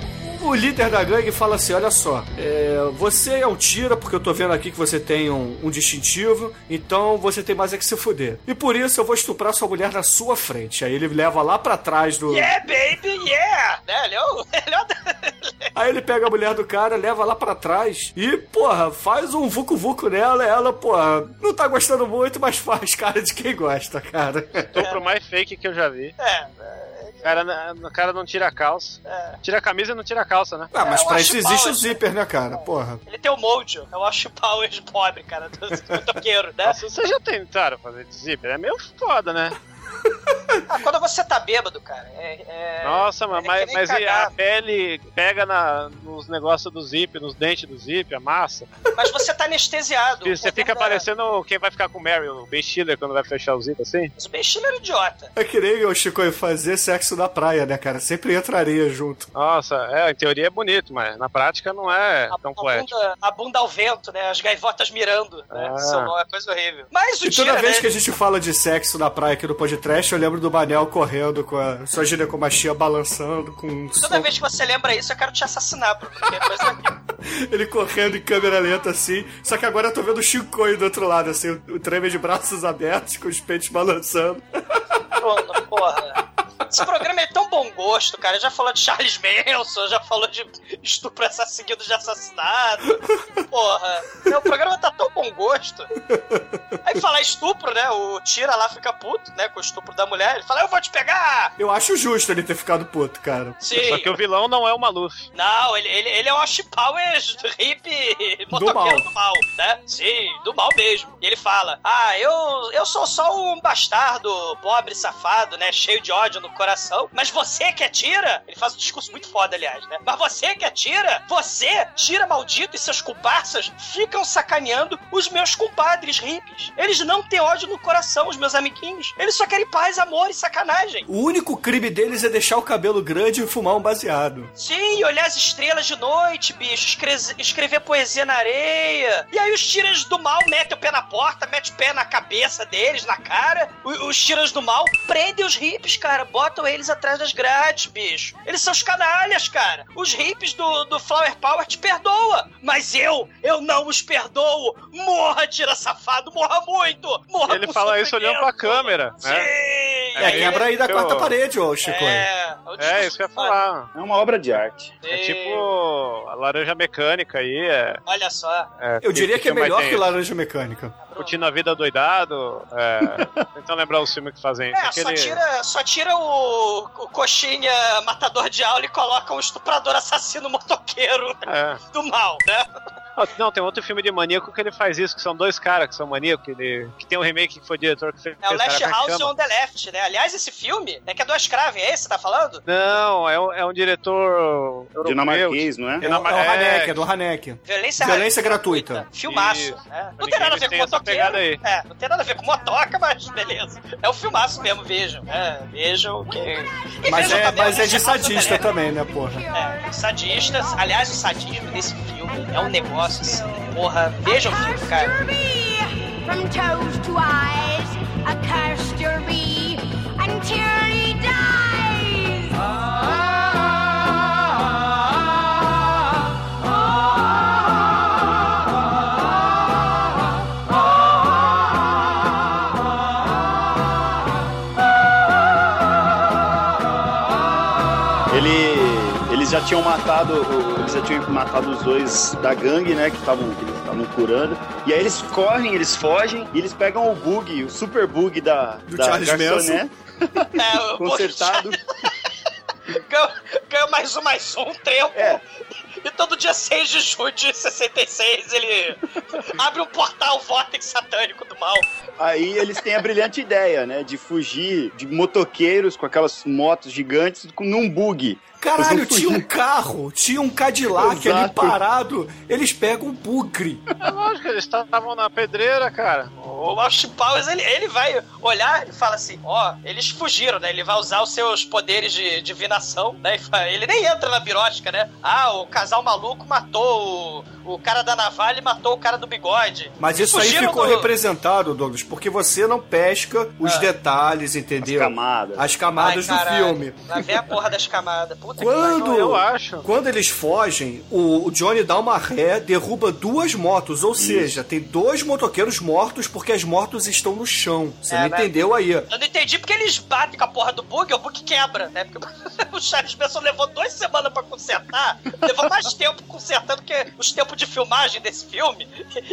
o líder da gangue fala assim: olha só, é, você é um tira, porque eu tô vendo aqui que você tem um, um distintivo, então você tem mais é que se fuder. E por isso eu vou estuprar sua mulher na sua frente. Aí ele leva lá pra trás do. Yeah, baby, yeah! Né? Ele é o. [LAUGHS] É o... Aí ele pega a mulher do cara, leva lá pra trás e, porra, faz um vucu-vucu nela. Ela, porra, não tá gostando muito, mas faz cara de quem gosta, cara. Estupro mais fake que eu já vi. É, O cara, o cara não tira a calça. Tira a camisa e não tira a calça, né? Ah, mas eu pra isso existe o zíper, né, cara? Porra. ele tem o mojo, eu acho o power de pobre, cara, [LAUGHS] do, do toqueiro, né? Nossa, vocês já tentaram fazer de zíper? É meio foda, né? [LAUGHS] Ah, quando você tá bêbado, cara, é. é- Nossa, mano, é mas, mas e a pele pega na, nos negócios do zip, nos dentes do zip, a massa. Mas você tá anestesiado. E você fica da- parecendo quem vai ficar com o Mary, o Ben Stiller, quando vai fechar o zip assim. Mas o Ben Stiller é idiota. É que nem o Chico fazer sexo na praia, né, cara? Sempre entraria junto. Nossa, é, em teoria é bonito, mas na prática não é A, tão a poético. bunda, a bunda ao vento, né? As gaivotas mirando. Né? Ah. Isso é uma coisa horrível. Mas o E toda Tira, vez né? que a gente fala de sexo na praia aqui no podcast, eu lembro do Manel correndo com a sua ginecomastia balançando, com Toda som- vez que você lembra isso, eu quero te assassinar, porque é [LAUGHS] ele correndo em câmera lenta assim. Só que agora eu tô vendo o Chicoio do outro lado, assim, o treme de braços abertos, com os peitos balançando. Bruno, porra. Esse programa é tão bom gosto, cara. Já falou de Charles Manson, já falou de estupro seguido de assassinato. Porra, o programa tá tão bom gosto. Aí falar estupro, né? O Tira lá fica puto, né? Com o estupro da mulher. Ele fala, eu vou te pegar! Eu acho justo ele ter ficado puto, cara. Sim. Só que o vilão não é o Maluf. Não, ele, ele, ele é o Ash Powers do hip mal. motoqueiro do mal, né? Sim, do mal mesmo. E ele fala: Ah, eu, eu sou só um bastardo, pobre, safado, né? Cheio de ódio no coração. Mas você que atira, ele faz um discurso muito foda, aliás, né? Mas você que atira, você, tira maldito e seus comparsas ficam sacaneando os meus compadres hippies. Eles não têm ódio no coração, os meus amiguinhos. Eles só querem paz, amor e sacanagem. O único crime deles é deixar o cabelo grande e fumar um baseado. Sim, olhar as estrelas de noite, bicho, escre- escrever poesia na areia. E aí os tiras do mal metem o pé na porta, metem o pé na cabeça deles, na cara. O- Os tiras do mal prendem os hippies, cara, botam eles atrás das grades, bicho. Eles são os canalhas, cara. Os hippies do, do Flower Power te perdoa. Mas eu, eu não os perdoo. Morra, tira safado, morra muito. Morra Ele fala isso olhando pra câmera, Sim. né? É, quebra aí da eu- quarta parede, ô Chico. É, É, isso que eu ia falar. É uma obra de arte. É tipo a laranja mecânica aí, é. Olha só. é, Eu diria que é filme melhor que Laranja Mecânica. Curtindo a vida doidado. É, [LAUGHS] tentando lembrar os filmes que fazem isso. É, só Aquele- tira, só tira o, o coxinha matador de aula e coloca um estuprador assassino motoqueiro É. do mal, né? Não, tem outro filme de maníaco que ele faz isso, que são dois caras que são maníacos, que, ele, que tem um remake que foi o diretor que fez. É o Last é House on the Left, né? Aliás, esse filme é que é do Ascrave, é esse que você tá falando? Não, é um, é um diretor. Dinamarquês, não é? É, o- é Dinamar- o é, Hanek, é do Hanek. Violência, Violência gratuita. Filmaço. Isso. né? Não tem nada a ver com motoqueiro. Pegada aí. É, não tem nada a ver com motoca, mas beleza. É um filmaço mesmo, vejam. É, vejam que. E Mas vejam é, também mas é de sadista também, né, porra? É, sadistas. Aliás, o sadismo desse filme é um negócio assim. Porra, vejam o filme, cara. From toes to eyes, accursed you'll be until he dies. Ele, já tinham matado, eles já tinham matado os dois da gangue, né, que estavam estavam curando. E aí eles correm, eles fogem e eles pegam o bug, o super bug da, Do da Charles garçonete, É, o consertado. [LAUGHS] ganhou, ganhou mais um, mais um tempo. É. E todo dia 6 de junho de 66 ele abre um portal vórtex satânico do mal. Aí eles têm a brilhante ideia, né, de fugir de motoqueiros com aquelas motos gigantes com- num bug. Caralho, Eles tinha um carro, tinha um Cadillac ali Exato. parado, eles pegam um bugre. É lógico, eles estavam na pedreira, cara. O Austin Powers, ele, ele vai olhar e fala assim, ó, eles fugiram, né? Ele vai usar os seus poderes de divinação, né? E Ele nem entra na birosca, né? Ah, o casal maluco matou o, o cara da navalha e matou o cara do bigode. Mas isso aí ficou do- representado, Douglas, porque você não pesca os Ah. detalhes, entendeu? As camadas. As camadas Ai, do caralho, filme. Lá vem a porra das camadas. Puta Quando. Eu acho. quando eles fogem, o, o Johnny dá uma ré, derruba duas motos, ou seja, tem dois motoqueiros mortos porque as motos estão no chão. Você É, não né? entendeu aí? Eu não entendi porque eles batem com a porra do bug e o bug quebra, né? Porque [LAUGHS] o Charles Manson levou duas semanas pra consertar, levou mais tempo consertando que os tempos de filmagem desse filme.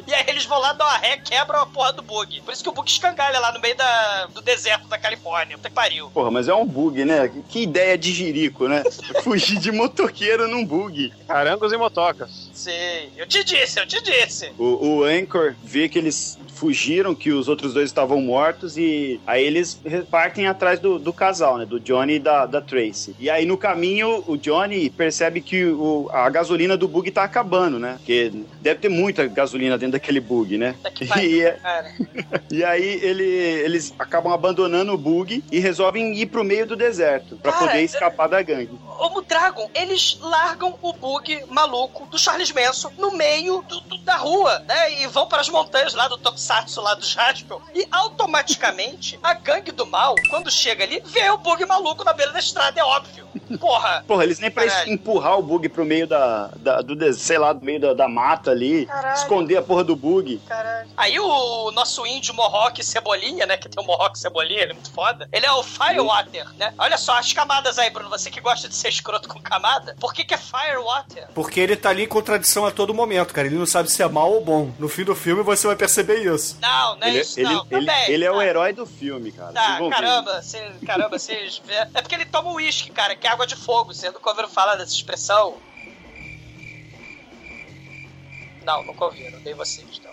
E aí eles vão lá, dão uma ré, quebram a porra do bug. Por isso que o bug escangalha lá no meio da, do deserto da Califórnia. Puta que pariu. Porra, mas é um bug, né? Que ideia de jirico, né? [LAUGHS] [LAUGHS] Fugir de motoqueiro num bug. Carangos e motocas. Sei, eu te disse, eu te disse. O, o Anchor vê que eles fugiram, que os outros dois estavam mortos e aí eles partem atrás do, do casal, né? Do Johnny e da, da Tracy. E aí no caminho o Johnny percebe que o, a gasolina do bug tá acabando, né? Porque deve ter muita gasolina dentro daquele bug, né? Que [LAUGHS] E, pariu, é- cara. [LAUGHS] e aí ele, eles acabam abandonando o bug e resolvem ir pro meio do deserto pra Cara, poder escapar da gangue. Ô, Dragon, eles largam o bug maluco do Charles Manson no meio do- do- da rua, né? E vão para as montanhas lá do Tokusatsu, lá do Jaspion. E automaticamente, a gangue do mal, quando chega ali, vê o bug maluco na beira da estrada, é óbvio. Porra. Porra, eles nem pra Caralho. empurrar o bug pro meio da, da- do, sei lá, do meio da, da mata ali, Caralho. esconder a porra do bug. Caralho. Aí o nosso índio Mohawk Cebolinha, né? Que tem o Mohawk Cebolinha, ele é muito foda. Ele é o Firewater, né? Olha só as camadas aí, Bruno. Você que gosta de ser escroto com camada. Por que, que é Firewater? Porque ele tá ali em contradição a todo momento, cara. Ele não sabe se é mal ou bom. No fim do filme você vai perceber isso. Não, não é Ele, isso, ele, não. ele, Também, ele é o tá. herói do filme, cara. Tá, caramba, cê, caramba, vocês. É porque ele toma uísque, cara, que é água de fogo. Você nunca ouviram falar dessa expressão? Não, nunca ouviram, nem vocês. Então,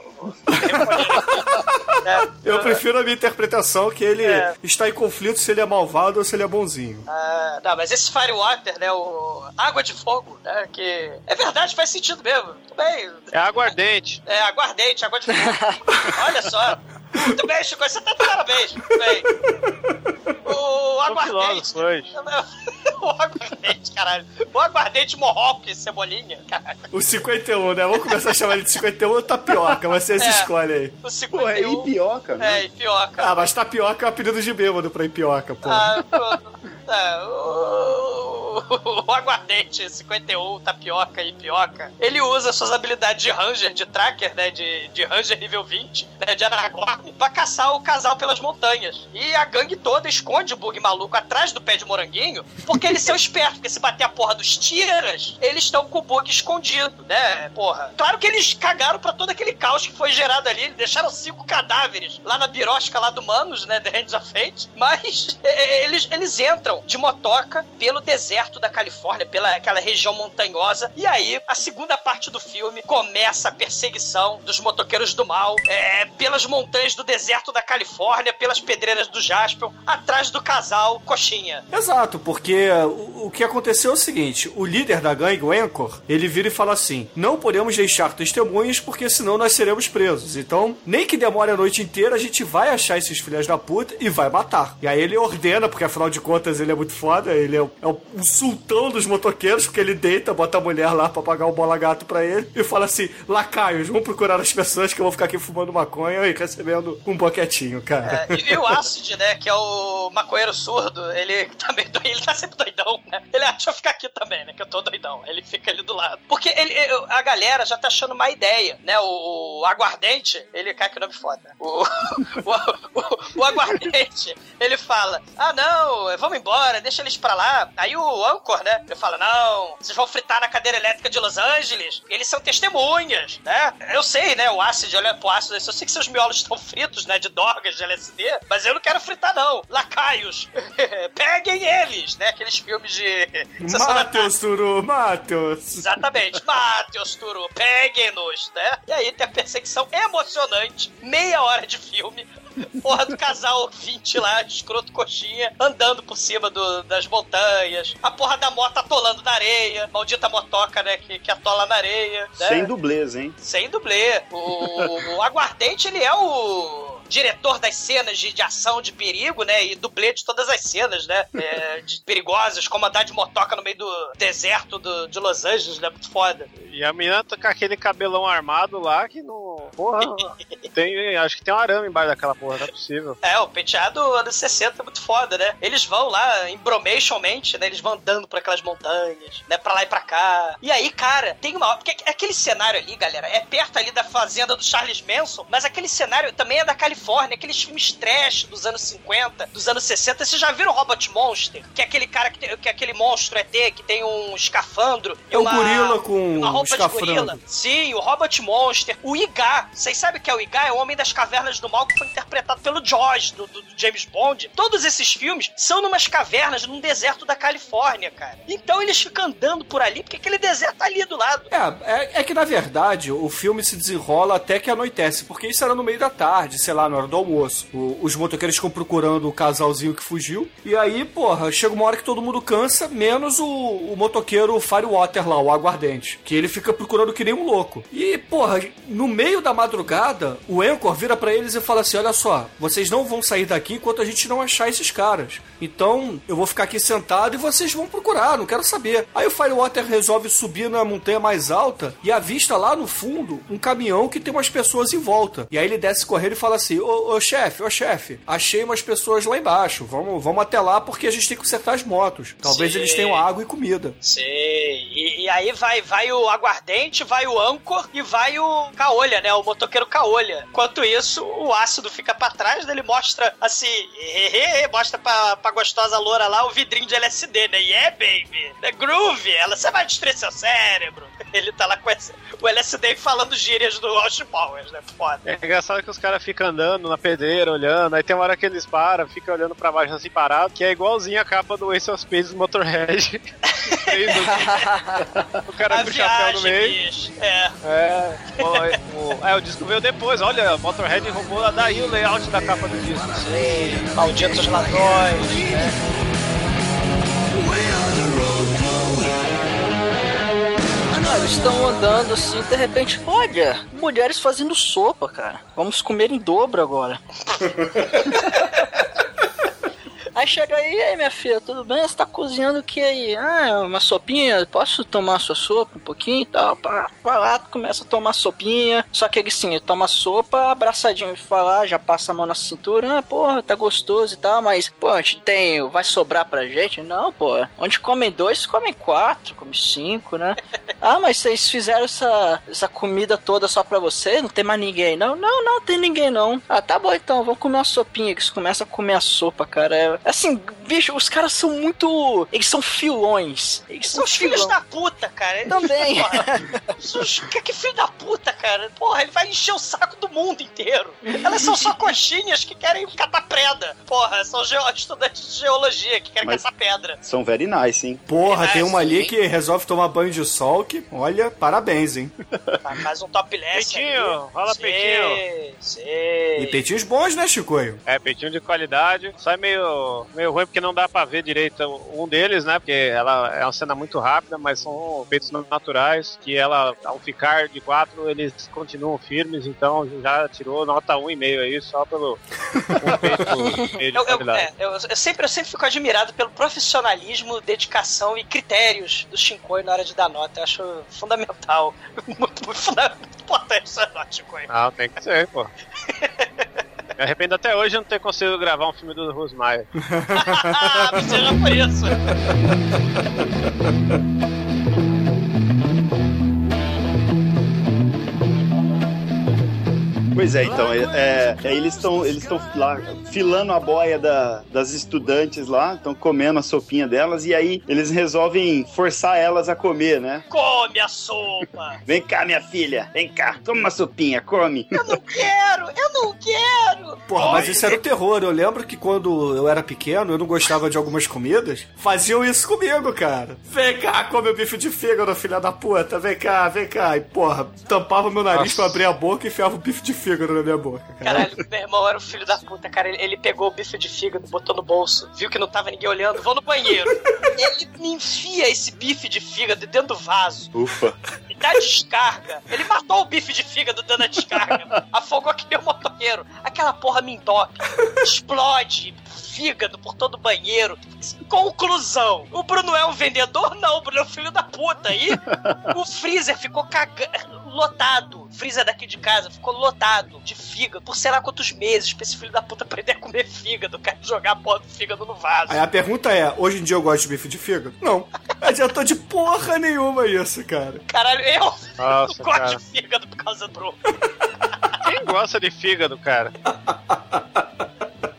eu. É, prefiro a minha interpretação que ele É. está em conflito se ele é malvado ou se ele é bonzinho. Ah, não, mas esse Firewater, né? O Água de Fogo, né? Que é verdade, faz sentido mesmo. Tudo bem. É aguardente. É, aguardente, água de fogo. Olha só. Muito bem, Chico, você tá de parabéns. Muito bem. O [LAUGHS] Sou aguardente. [LAUGHS] o aguardente, caralho. O aguardente Mohawk, cebolinha, caralho. O 51, né? Vamos começar a chamar ele de 51 ou tapioca, vocês É. escolhem aí. O Pô, é 51. ipioca, né? É, ipioca. Ah, mas tapioca é o apelido de bêbado pra ipioca, pô. Ah, pô, é, o, [LAUGHS] o aguardente 51, tapioca e pioca, ele usa suas habilidades de ranger, de tracker, né, de, de ranger nível 20, né, de Aragorn, pra caçar o casal pelas montanhas. E a gangue toda esconde o bug maluco atrás do pé de moranguinho, porque eles são espertos, porque se bater a porra dos tiras, eles estão com o bug escondido, né, porra. Claro que eles cagaram pra todo aquele caos que foi gerado ali, deixaram cinco cadáveres lá na birosca lá do Manos, né, The Hands of Fate, mas [LAUGHS] eles, eles entram de motoca pelo deserto da Califórnia, pela aquela região montanhosa, e aí a segunda parte do filme começa a perseguição dos motoqueiros do mal é, pelas montanhas do deserto da Califórnia, pelas pedreiras do Jaspion, atrás do casal Coxinha. Exato, porque o, o que aconteceu é o seguinte: o líder da gangue, o Anchor, ele vira e fala assim: não podemos deixar testemunhas porque senão nós seremos presos. Então, nem que demore a noite inteira, a gente vai achar esses filhos da puta e vai matar. E aí ele ordena, porque afinal de contas ele é muito foda, ele é, é o sultão dos motoqueiros, porque ele deita, bota a mulher lá pra pagar o bola gato pra ele e fala assim: lacaios, vamos procurar as pessoas que eu vou ficar aqui fumando maconha e recebendo um boquetinho, cara. É, e, o Acid, né, que é o maconheiro surdo, ele [LAUGHS] também ele tá sempre doidão, né? Ele acha eu ficar aqui também, né, que eu tô doidão. Ele fica ali do lado. Porque ele, a galera já tá achando uma ideia, né? O, o aguardente, ele cai que nome foda. [LAUGHS] O, o, o- o aguardente, ele fala: Ah, não, vamos embora, deixa eles pra lá. Aí o Anchor, né? Ele fala: Não, vocês vão fritar na cadeira elétrica de Los Angeles. Eles são testemunhas, né? Eu sei, né? O ácido, olha pro ácido, eu sei que seus miolos estão fritos, né? De dorgas, de LSD, mas eu não quero fritar, não. Lacaios, [LAUGHS] peguem eles, né? Aqueles filmes de. [LAUGHS] Matheus, Turu, Matheus. Exatamente. Matheus Turu, peguem-nos, né? E aí tem a perseguição emocionante, meia hora de filme. Porra do casal 20 lá, de escroto coxinha, andando por cima do- das montanhas. A porra da moto atolando na areia. Maldita motoca, né? Que, que atola na areia. Né? Sem dublês, hein? Sem dublê. O, o Aguardente, ele é o diretor das cenas de, de ação de perigo, né? E dublê de todas as cenas, né? [LAUGHS] é, de perigosas, como andar de motoca no meio do deserto do- de Los Angeles, né? Muito foda. E a menina tá com aquele cabelão armado lá que não. Porra, [LAUGHS] tem, acho que tem um arame embaixo daquela porra, não é possível. É, o penteado anos 60 é muito foda, né? Eles vão lá, embromationmente, né? Eles vão andando por aquelas montanhas, né? Pra lá e pra cá. E aí, cara, tem uma. Porque aquele cenário ali, galera, é perto ali da fazenda do Charles Manson, mas aquele cenário também é da Califórnia, aqueles filmes trash dos anos 50, dos anos 60. Vocês já viram Robot Monster? Que é aquele cara que, tem, que é aquele monstro ET que tem um escafandro É um uma... gorila com uma roupa de gorila. Sim, o Robot Monster, o Igar. Vocês sabem que é o Igar? É o Homem das Cavernas do Mal que foi interpretado pelo Jaws, do, do- do James Bond. Todos esses filmes são numas cavernas, num deserto da Califórnia, cara. Então eles ficam andando por ali, porque aquele deserto tá ali do lado. É, é, é que na verdade o filme se desenrola até que anoitece, porque isso era no meio da tarde, sei lá, na hora do almoço. O- os motoqueiros ficam procurando o casalzinho que fugiu, e aí, porra, chega uma hora que todo mundo cansa, menos o, o motoqueiro Firewater lá, o aguardente, que ele fica procurando que nem um louco. E, porra, no meio da madrugada, o Anchor vira pra eles e fala assim: Olha só, vocês não vão sair daqui enquanto a gente não achar esses caras. Então, eu vou ficar aqui sentado e vocês vão procurar, não quero saber. Aí o Firewater resolve subir na montanha mais alta e avista lá no fundo um caminhão que tem umas pessoas em volta. E aí ele desce correndo e fala assim: Ô, ô chefe, ô chefe, achei umas pessoas lá embaixo. Vamos, vamos até lá porque a gente tem que consertar as motos. Talvez Sim. eles tenham água e comida. Sei. E, e aí vai, vai o aguardente, vai o Anchor e vai o Caolha, né? O motoqueiro Caolha. Enquanto isso, o ácido fica pra trás, ele mostra assim, hehehe, mostra pra, pra gostosa loura lá o vidrinho de LSD, né? Yeah, baby! É groove! Ela, você vai destruir seu cérebro. [LAUGHS] Ele tá lá com esse, o LSD falando gírias do Austin Powers, né? Foda. É engraçado que os caras ficam andando andando na pedreira, olhando. Aí tem uma hora que eles param, fica olhando pra baixo assim parado, que é igualzinho a capa do Ace of Spades do Motorhead. [LAUGHS] O cara A com o chapéu no meio. bicho. É. É, o, o, é, o disco veio depois. Olha, o Motorhead roubou daí o layout da capa do disco. Malditos ladrões. né? Não, eles estão andando assim, de repente, olha, mulheres fazendo sopa, cara. Vamos comer em dobro agora. [LAUGHS] Aí chega aí, aí minha filha, tudo bem? Você tá cozinhando o que aí? Ah, uma sopinha, posso tomar sua sopa um pouquinho e tal? Vai lá, começa a tomar sopinha. Só que ele sim, toma sopa, abraçadinho e fala, já passa a mão na cintura, ah, porra, tá gostoso e tal, mas, pô, a gente tem, vai sobrar pra gente? Não, pô, onde comem dois, comem quatro, comem cinco, né? [LAUGHS] Ah, mas vocês fizeram essa, essa comida toda só pra você? Não tem mais ninguém? Não, não, não tem ninguém não. Ah, tá bom então, vamos comer uma sopinha. Eles começam a comer a sopa, cara. É, assim, bicho, os caras são muito. Eles são filões. Eles são Os filhos filões. da puta, cara. Também. [LAUGHS] Que, que filho da puta, cara. Porra, ele vai encher o saco do mundo inteiro. Elas são só coxinhas que querem catar pedra. Porra, são geo- estudantes de geologia que querem Mas- catar pedra. São very nice, hein? Porra, É, tem uma ali sim. que resolve tomar banho de sol que, olha, parabéns, hein? Tá, faz um topless Peitinho, ali. rola Sei, peitinho. Sei. E peitinhos bons, né, Chicoio? É, peitinho de qualidade. Só é meio, meio ruim porque não dá pra ver direito um deles, né? Porque ela é uma cena muito rápida, mas são peitos naturais. Que ela, ao ficar de quatro, eles continuam firmes. Então já tirou nota 1,5 aí, só pelo um peito [LAUGHS] meio de Eu, eu, é, eu- eu sempre, eu sempre fico admirado pelo profissionalismo, dedicação e critérios do Shinkoi na hora de dar nota. Eu acho fundamental. [LAUGHS] Muito, muito importante essa nota, Shinkoi. Ah, tem que ser, pô. [LAUGHS] Me arrependo até hoje de não ter conseguido gravar um filme do Rosmaier. Ah, seja por isso. [LAUGHS] Pois é, então, é, é, aí eles estão eles estão lá filando a boia da- das estudantes lá, estão comendo a sopinha delas e aí eles resolvem forçar elas a comer, né? Come a sopa. [LAUGHS] Vem cá, minha filha, vem cá, toma uma sopinha, come. Eu não quero, eu não quero. Porra, mas isso era o terror. Eu lembro que quando eu era pequeno, eu não gostava de algumas comidas. Faziam isso comigo, cara. Vem cá, come o bife de fígado, filha da puta. Vem cá, vem cá. E, porra, tampava meu nariz pra abrir a boca e enfiava o bife de fígado na minha boca. Cara. Caralho, meu irmão era o filho da puta, cara. Ele, ele pegou o bife de fígado, botou no bolso, viu que não tava ninguém olhando, vou no banheiro. [LAUGHS] ele me enfia esse bife de fígado dentro do vaso. Ufa. E dá descarga. Ele matou o bife de fígado dando a descarga. Afogou que nem um motoqueiro. Aquela porra me entope. Explode. Fígado por todo o banheiro. Conclusão: o Bruno é um vendedor? Não, o Bruno é um filho da puta. E o freezer ficou caga... lotado. Freezer daqui de casa ficou lotado de fígado por sei lá quantos meses pra esse filho da puta aprender a comer fígado. Quer jogar a porra do fígado no vaso. Aí a pergunta é: hoje em dia eu gosto de bife de fígado? Não. Adiantou de porra nenhuma isso, cara. Caralho, eu Nossa, [LAUGHS] gosto cara. de fígado por causa do. Quem gosta de fígado, cara? [LAUGHS]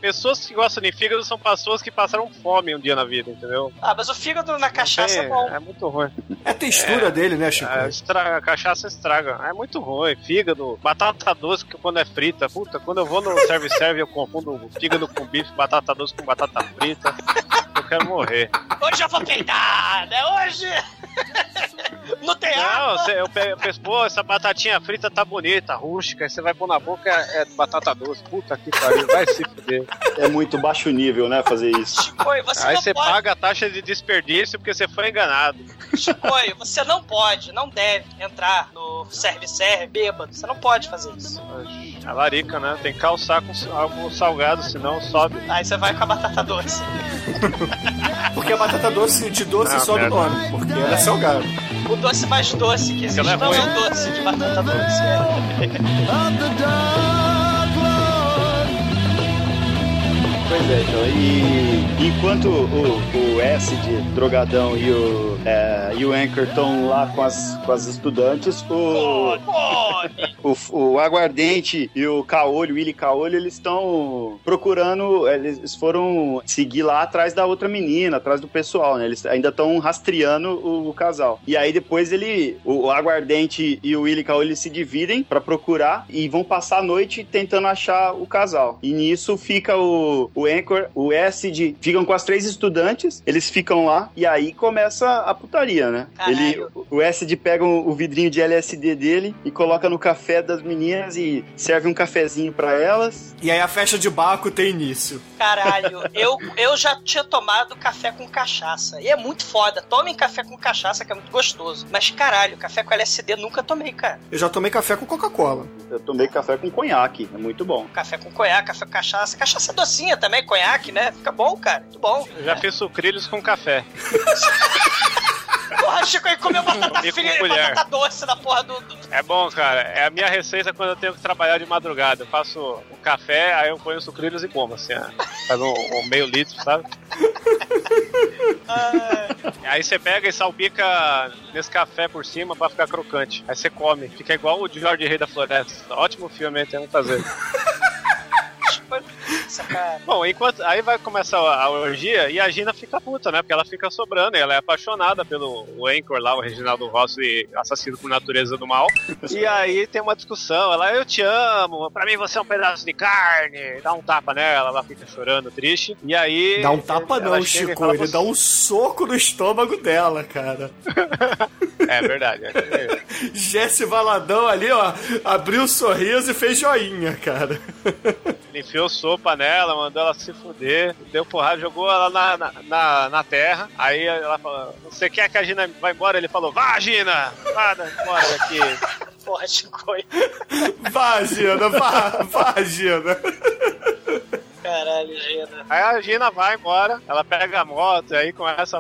Pessoas que gostam de fígado são pessoas que passaram fome um dia na vida, entendeu? Ah, mas o fígado na cachaça é É, bom. é muito ruim. É a textura dele, né, Chico? A, estraga, a cachaça estraga. É muito ruim. Fígado, batata doce que quando é frita. Puta, quando eu vou no serve-serve eu confundo fígado com bife, batata doce com batata frita. Eu quero morrer. Hoje eu vou peidar, né? Hoje. [LAUGHS] Não tem Não, eu penso, pô, essa batatinha frita tá bonita, rústica. Aí você vai pôr na boca, é, é batata doce. Puta que pariu, vai se fuder. É muito baixo nível, né, fazer isso. Chicoio, você Aí não você pode. paga a taxa de desperdício porque você foi enganado. Chicoio, você não pode, não deve entrar no serve-serve bêbado. Você não pode fazer isso. A larica, né? Tem que calçar com algo salgado, senão sobe. Aí você vai com a batata doce. Porque a batata doce de doce Ah, sobe o nome, porque ela é salgada. O doce mais doce que existe Ela é não é o doce de batata doce. É. Pois é, então, e enquanto o, o S de drogadão e o, é, e o Anchor estão lá com as, com as estudantes, o. O, o Aguardente e o Caolho, o Willy Caolho, eles estão procurando. Eles foram seguir lá atrás da outra menina, atrás do pessoal, né? Eles ainda estão rastreando o, o casal. E aí depois ele. O, o Aguardente e o Willy Caolho eles se dividem pra procurar e vão passar a noite tentando achar o casal. E nisso fica o, o Anchor, o Acid, ficam com as três estudantes, eles ficam lá e aí começa a putaria, né? Caralho. Ele, o Acid pega o, o vidrinho de LSD dele e coloca no café das meninas e serve um cafezinho pra elas. E aí a festa de Baco tem início. Caralho, [LAUGHS] eu, eu já tinha tomado café com cachaça. E é muito foda. Tomem café com cachaça, que é muito gostoso. Mas caralho, café com LSD nunca tomei, cara. Eu já tomei café com Coca-Cola. Eu tomei café com conhaque, é muito bom. Café com conhaque, café com cachaça. Cachaça é docinha também, conhaque, né? Fica bom, cara. Muito bom. Eu já fiz sucrilhos com café. [LAUGHS] Porra, Chico, aí comeu batata com fria, colher. batata doce na porra do. do- É bom, cara. É a minha receita quando eu tenho que trabalhar de madrugada. Eu faço um café, aí eu ponho sucrilhos e como, assim. Faz um, um meio litro, sabe? Aí você pega e salpica nesse café por cima pra ficar crocante. Aí você come. Fica igual o Jorge Rei da Floresta. Ótimo filme, hein? Tem que fazer. Bom, enquanto aí vai começar a, orgia e a Gina fica puta, né? Porque ela fica sobrando, e ela é apaixonada pelo o Anchor lá, o Reginaldo Rossi, assassino por natureza do mal. [LAUGHS] E aí tem uma discussão, ela, eu te amo, pra mim você é um pedaço de carne, dá um tapa nela, ela fica chorando, triste. E aí. Dá um tapa não, Chico. fala Ele dá um soco no estômago dela, cara. [LAUGHS] É verdade. É. Jesse Valadão ali, ó, abriu o sorriso e fez joinha, cara. Ele enfiou sopa nela, mandou ela se fuder, deu porrada, jogou ela na, na, na, na terra. Aí ela falou: Você quer que a Gina vá embora? Ele falou: Vá, Gina! Vá embora daqui. [LAUGHS] Porra, Chico. Vá, Gina, vá, vá, Gina. Caralho, Gina. Aí a Gina vai embora, ela pega a moto e aí começa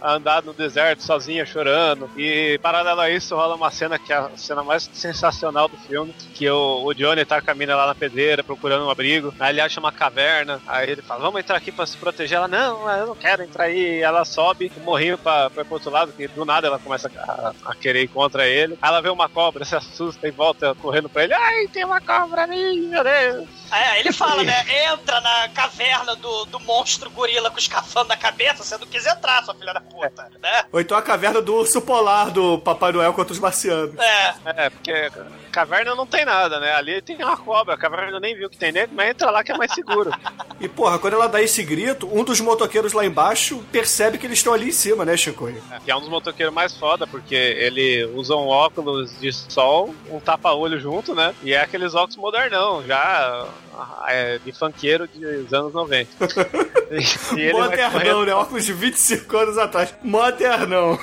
a andar no deserto sozinha, chorando. E paralelo a isso rola uma cena que é a cena mais sensacional do filme, que o, o Johnny tá caminhando lá na pedreira procurando um abrigo. Aí ele acha uma caverna, aí ele fala, vamos entrar aqui pra se proteger. Ela, não, eu não quero entrar aí. E ela sobe morrinho pra, pra ir pro outro lado, que do nada ela começa a, a querer ir contra ele. Aí ela vê uma cobra, se assusta e volta correndo pra ele. Ai, tem uma cobra ali, meu Deus. É, ele fala, [LAUGHS] né? Entra na caverna do, do monstro gorila com escafando na cabeça, você não quis entrar, sua filha da puta, né? Ou então a caverna do urso polar do Papai Noel contra os marcianos. É. É, porque caverna não tem nada, né? Ali tem uma cobra, a caverna nem viu o que tem dentro, mas entra lá que é mais seguro. [LAUGHS] E porra, quando ela dá esse grito, um dos motoqueiros lá embaixo percebe que eles estão ali em cima, né, Chico? que é um dos motoqueiros mais foda, porque ele usa um óculos de sol, um tapa-olho junto, né? E é aqueles óculos modernão, já é, de funkeiro dos anos 90. [LAUGHS] E, ele Modernão, correndo- né? Óculos de 25 anos atrás. Modernão.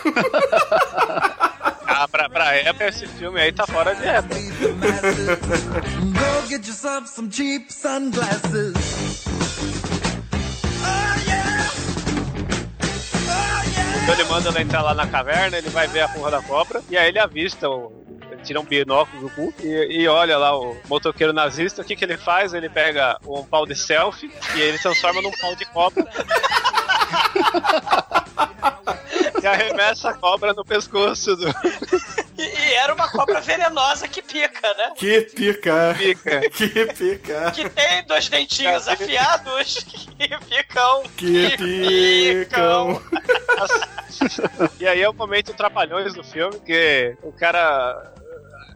Ah, pra, pra época, esse filme aí tá fora de época. Go get yourself some cheap sunglasses. Então ele manda ela entrar lá na caverna, ele vai ver a porra da cobra, e aí ele avista, o, tira um binóculo do cu e, e olha lá o motoqueiro nazista. O que, que ele faz? Ele pega um pau de selfie e ele transforma num pau de cobra. e arremessa a cobra no pescoço do. E, e era uma cobra venenosa que pica, né? Que pica. Pica. [LAUGHS] Que pica. Que tem dois dentinhos afiados que [LAUGHS] ficam. Que picam. E aí é o momento trapalhões do filme, que o cara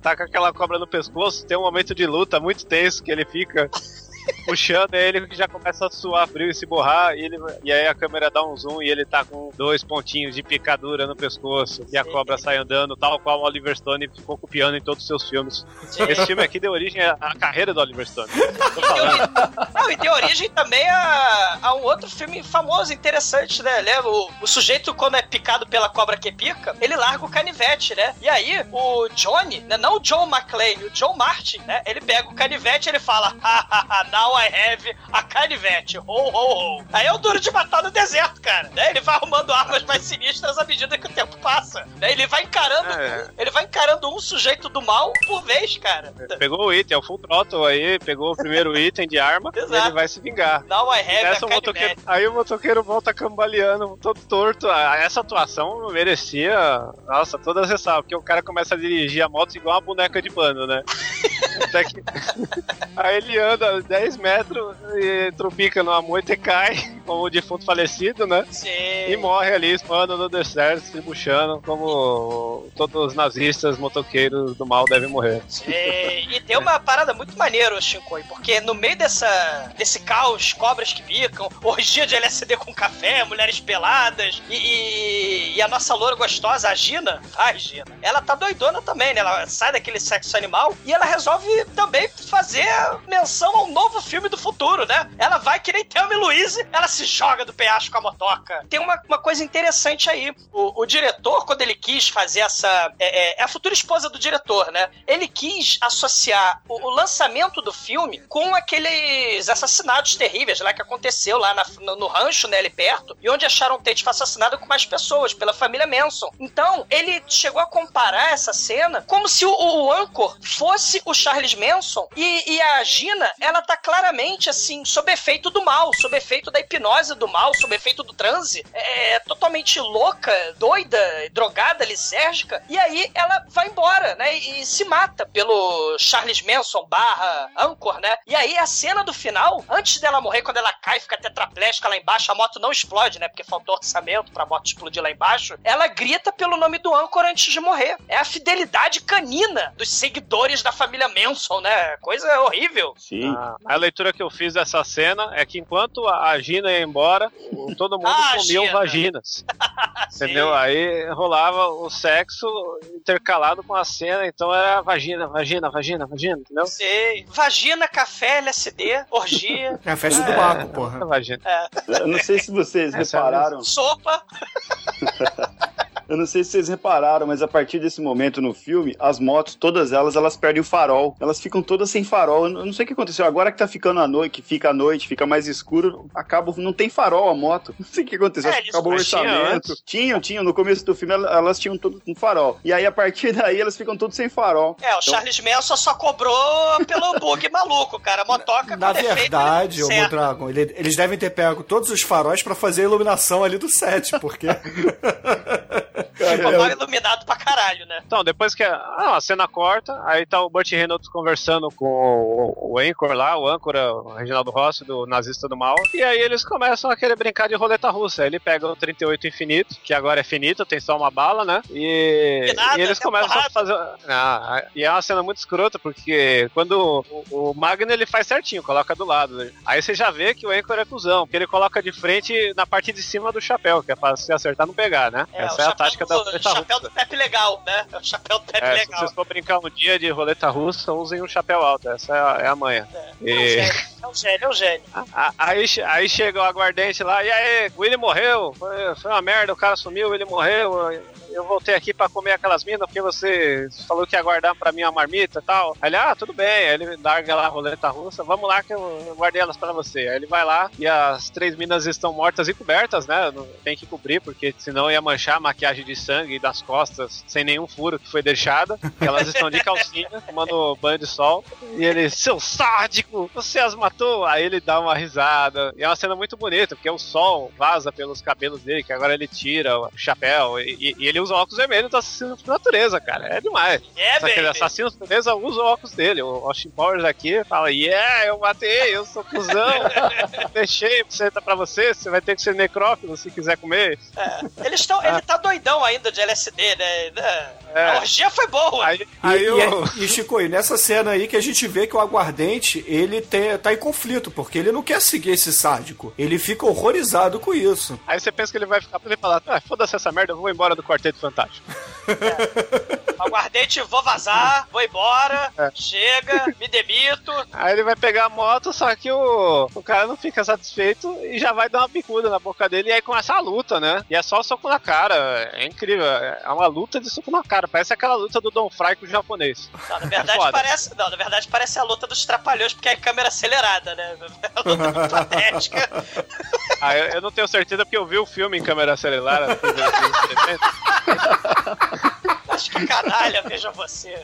tá com aquela cobra no pescoço, tem um momento de luta muito tenso que ele fica [LAUGHS] puxando ele que já começa a suar frio e se borrar, e, ele, e aí a câmera dá um zoom e ele tá com dois pontinhos de picadura no pescoço, e a cobra sai andando, tal qual o Oliver Stone ficou copiando em todos os seus filmes. Esse filme aqui deu origem à carreira do Oliver Stone. Tô falando. Não, e deu origem também a, a um outro filme famoso, interessante, né? O, o sujeito, quando é picado pela cobra que pica, ele larga o canivete, né? E aí, o Johnny, né? não o John McClane, o John Martin, né? Ele pega o canivete e ele fala: Hahaha, now I have a canivete. Ho, ho, ho. Aí é o duro de matar no deserto, cara. Né? Ele vai arrumando armas mais sinistras à medida que o tempo passa. Né? Ele vai encarando. É. Ele vai encarando um sujeito do mal por vez, cara. Pegou o item, é o Full Throttle aí, pegou o primeiro item de arma, e [LAUGHS] ele vai se vingar. Now I have a o motoqueiro, aí o motoqueiro volta cambaleando, todo torto. Ah, Essa atuação merecia, nossa, todas as ressalvas, porque o cara começa a dirigir a moto igual uma boneca de pano, né? [LAUGHS] Até que... Aí ele anda 10 metros e tropica numa moita e cai, como o defunto falecido, né? Sim. E morre ali, espando no deserto, se buchando, como todos os nazistas motoqueiros do mal devem morrer. E, e tem uma parada muito maneira, o Shinkoi, porque no meio dessa, desse caos, cobras que picam, orgia de LSD com café, mulheres peladas, e, e- e a nossa loura gostosa, a Gina, ai Gina, ela tá doidona também, né? Ela sai daquele sexo animal e ela resolve também fazer menção ao novo filme do futuro, né? Ela vai que nem Thelma e Louise, ela se joga do penhasco com a motoca. Tem uma, uma coisa interessante aí. O, o diretor, quando ele quis fazer essa. É, é- é a futura esposa do diretor, né? Ele quis associar o, o lançamento do filme com aqueles assassinatos terríveis lá que aconteceu lá na- no, no rancho, né, ali perto, e onde a Sharon Tate foi assassinada com mais pessoas, pela família Manson. Então, ele chegou a comparar essa cena como se o, o Anchor fosse o Charles Manson e, e a Gina, ela tá claramente, assim, sob efeito do mal, sob efeito da hipnose do mal, sob efeito do transe, é, totalmente louca, doida, drogada, lisérgica, e aí ela vai embora, né, e, se mata pelo Charles Manson barra Anchor, né, e aí a cena do final, antes dela morrer, quando ela cai, fica tetraplégica lá embaixo, a moto não explode, né, porque faltou orçamento pra moto explodir lá embaixo, ela grita pelo nome do Anchor antes de morrer. É a fidelidade canina dos seguidores da família Manson, né, coisa horrível. Sim. Ah, a leitura que eu fiz dessa cena é que enquanto a Gina ia embora, todo mundo [LAUGHS] Ah, comia Gina. vaginas. [LAUGHS] Entendeu? Aí rolava o sexo intercalado com a cena, então era vagina, vagina, vagina, vagina, entendeu? Sei. Vagina, café, LSD, orgia, [LAUGHS] É a festa do Baco, porra. Vagina. Eu não sei se vocês Essa é repararam. sopa. Eu não sei se vocês repararam, mas a partir desse momento no filme, as motos, todas elas, elas perdem o farol. Elas ficam todas sem farol. Eu não sei o que aconteceu. Agora que tá ficando a noite, que fica a noite, fica mais escuro, acaba, não tem farol a moto. [LAUGHS] Não sei o que aconteceu. É, acabou o tinha orçamento. antes. Tinham, tinham. No começo do filme el- elas tinham tudo com farol. E aí a partir [LAUGHS] daí elas ficam todas sem farol. É, o Charles Manson só cobrou pelo bug [LAUGHS] maluco, cara. A motoca Na com defeito, verdade, ele- ô certo. Dragon, eles devem ter pego todos os faróis pra fazer a iluminação ali do set, porque. Ficou mal iluminado pra caralho, né? Então, depois que a, ah, a cena corta, aí tá o Burt Reynolds conversando com o, o Anchor lá, o âncora, o Reginaldo Rossi, do Nazista do Mal, e aí eles começam a querer brincar de roleta russa. Ele pega o 38 infinito, que agora é finito, tem só uma bala, né? E, nada, e eles é começam porrada. a fazer. Ah, e é uma cena muito escrota, porque quando o, o Magno ele faz certinho, coloca do lado. né? Aí você já vê que o Anchor é cuzão, porque ele coloca de frente na parte de cima do chapéu, que é pra se acertar não pegar, né? É, Essa o é a chapéu do, da roleta chapéu russa. do Pepe legal, né? É o chapéu do Pepe É, se legal. vocês for brincar um dia de roleta russa, usem um chapéu alto. Essa é a, é a manha. É um E- gênio, é um gênio, é um gênio. A- aí, aí chega o aguardente lá, e aí, o Willy morreu, foi, foi uma merda, o cara sumiu, ele morreu, eu voltei aqui pra comer aquelas minas porque você falou que ia guardar pra mim uma marmita e tal. Aí ele, ah, tudo bem, aí ele larga lá a roleta russa, vamos lá que eu guardei elas pra você. Aí ele vai lá e as três minas estão mortas e cobertas, né? Tem que cobrir, porque senão ia manchar a maquiagem de sangue das costas sem nenhum furo que foi deixada. Elas estão de calcinha, [LAUGHS] tomando banho de sol. E ele, seu sádico, você as matou? Aí ele dá uma risada. E é uma cena muito bonita, porque o sol vaza pelos cabelos dele, que agora ele tira o chapéu. E, e ele usa óculos vermelhos do assassino por natureza, cara. É demais. É, Só que ele baby. assassino por natureza usa o óculos dele. O Austin Powers aqui fala: Yeah, eu matei, eu sou cuzão. [LAUGHS] Deixei você pra você, você vai ter que ser necrófilo se quiser comer. Eles estão. Ele tá doidão ainda de LSD, né? É. A orgia foi boa. Aí, E, aí e, eu. e, Chico, e nessa cena aí que a gente vê que o aguardente, ele tem, tá em conflito, porque ele não quer seguir esse sádico. Ele fica horrorizado com isso. Aí você pensa que ele vai ficar pra ele falar: ah, foda-se essa merda, eu vou embora do Quarteto Fantástico. Aguardente, vou vazar, vou embora, É. chega, me demito. Aí ele vai pegar a moto, só que o, o cara não fica satisfeito e já vai dar uma bicuda na boca dele e aí começa a luta, né? E é só soco na cara. É incrível. É uma luta de soco na cara. Parece aquela luta do Don Fry com o japonês. Não, na verdade Foda. parece. Não, na verdade parece a luta dos trapalhões, porque é câmera acelerada, né? É [LAUGHS] a luta muito [LAUGHS] patética. Ah, eu, eu não tenho certeza porque eu vi o filme em câmera acelerada. [LAUGHS] Acho que canalha, veja você.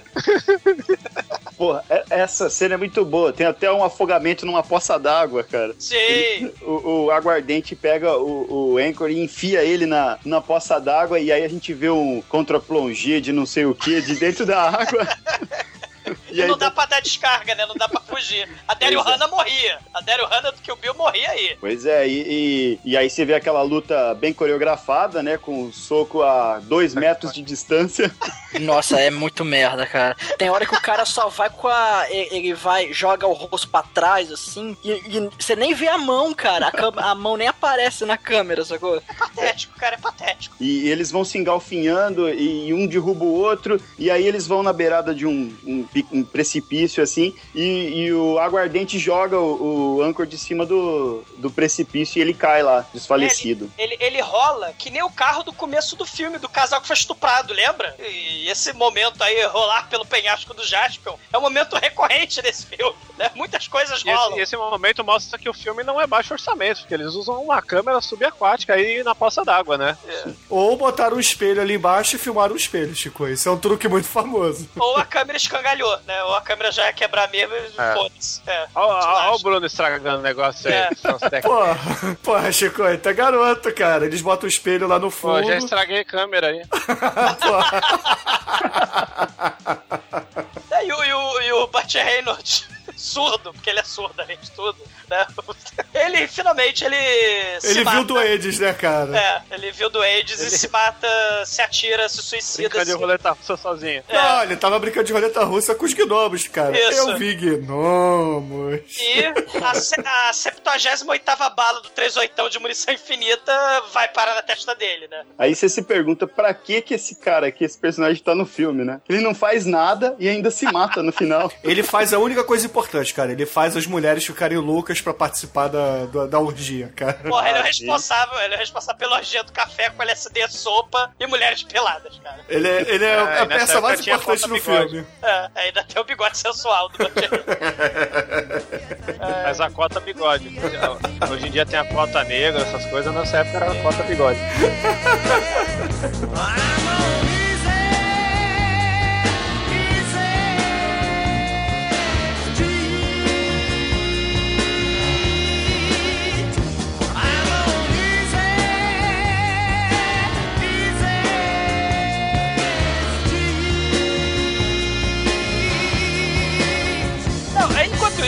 Porra, é- Essa cena é muito boa. Tem até um afogamento numa poça d'água, cara. Sim. O, o aguardente pega o, o Anchor e enfia ele na, na poça d'água e aí a gente vê um contra-plongé de não sei o que de dentro da água. [LAUGHS] E, não dá pra dar descarga, né? Não dá pra fugir. A Daryl é. Hannah morria. A Daryl Hannah do que o Bill morria aí. Pois é, e, e, e aí você vê aquela luta bem coreografada, né? Com o soco a dois metros de distância. [LAUGHS] Nossa, é muito merda, cara. Tem hora que o cara só vai com a. Ele vai, joga o rosto pra trás, assim, e, e você nem vê a mão, cara. A, cam- a mão nem aparece na câmera, sacou? Patético, cara, é patético. E eles vão se engalfinhando e um derruba o outro, e aí eles vão na beirada de um, um um precipício assim, e, e o aguardente joga o, o Anchor de cima do, do precipício e ele cai lá, desfalecido. Ele, ele rola que nem o carro do começo do filme, do casal que foi estuprado, lembra? E esse momento aí, rolar pelo penhasco do Jaspion, é um momento recorrente nesse filme, né? Muitas coisas E esse, rolam. esse momento mostra que o filme não é baixo orçamento, porque eles usam uma câmera subaquática aí na poça d'água, né? Ou botaram um espelho ali embaixo e filmaram o espelho, Chico. Isso é um truque muito famoso. Ou a câmera escangalhou, né? Ou a câmera já ia quebrar mesmo e É. foda-se. É. Olha o Bruno estragando o negócio aí. É. Porra, porra, Chico, é garoto, cara. Eles botam o espelho lá no Pô, fundo. já estraguei a câmera aí. [LAUGHS] É, e, o, e, o, e o Burt Reynolds, surdo, porque ele é surdo além de tudo, né? [LAUGHS] Ele finalmente ele se Ele mata. viu doentes, né, cara? É, ele viu doentes e se mata, se atira, se suicida. Brinca de se- roleta russa sozinho. Não, ele tava brincando de roleta russa com os gnomos, cara. Isso. Eu vi gnomos. E a, a 78 bala do 38 de munição infinita vai parar na testa dele, né? Aí você se pergunta pra que que esse cara aqui, esse personagem tá no filme, né? Ele não faz nada e ainda se mata no final. Ele faz a única coisa importante, cara. Ele faz as mulheres ficarem loucas pra participar da, da, da orgia, cara. Porra, ele é o Ah, responsável, ele é responsável pelo orgia do café com LSD, sopa e mulheres peladas, cara. Ele é, ele é É, a peça mais importante bigode. filme. É, ainda tem o bigode sensual do Reynolds. [LAUGHS] Mas a cota bigode. Hoje em dia tem a cota negra, essas coisas, nessa época era a cota bigode. [LAUGHS]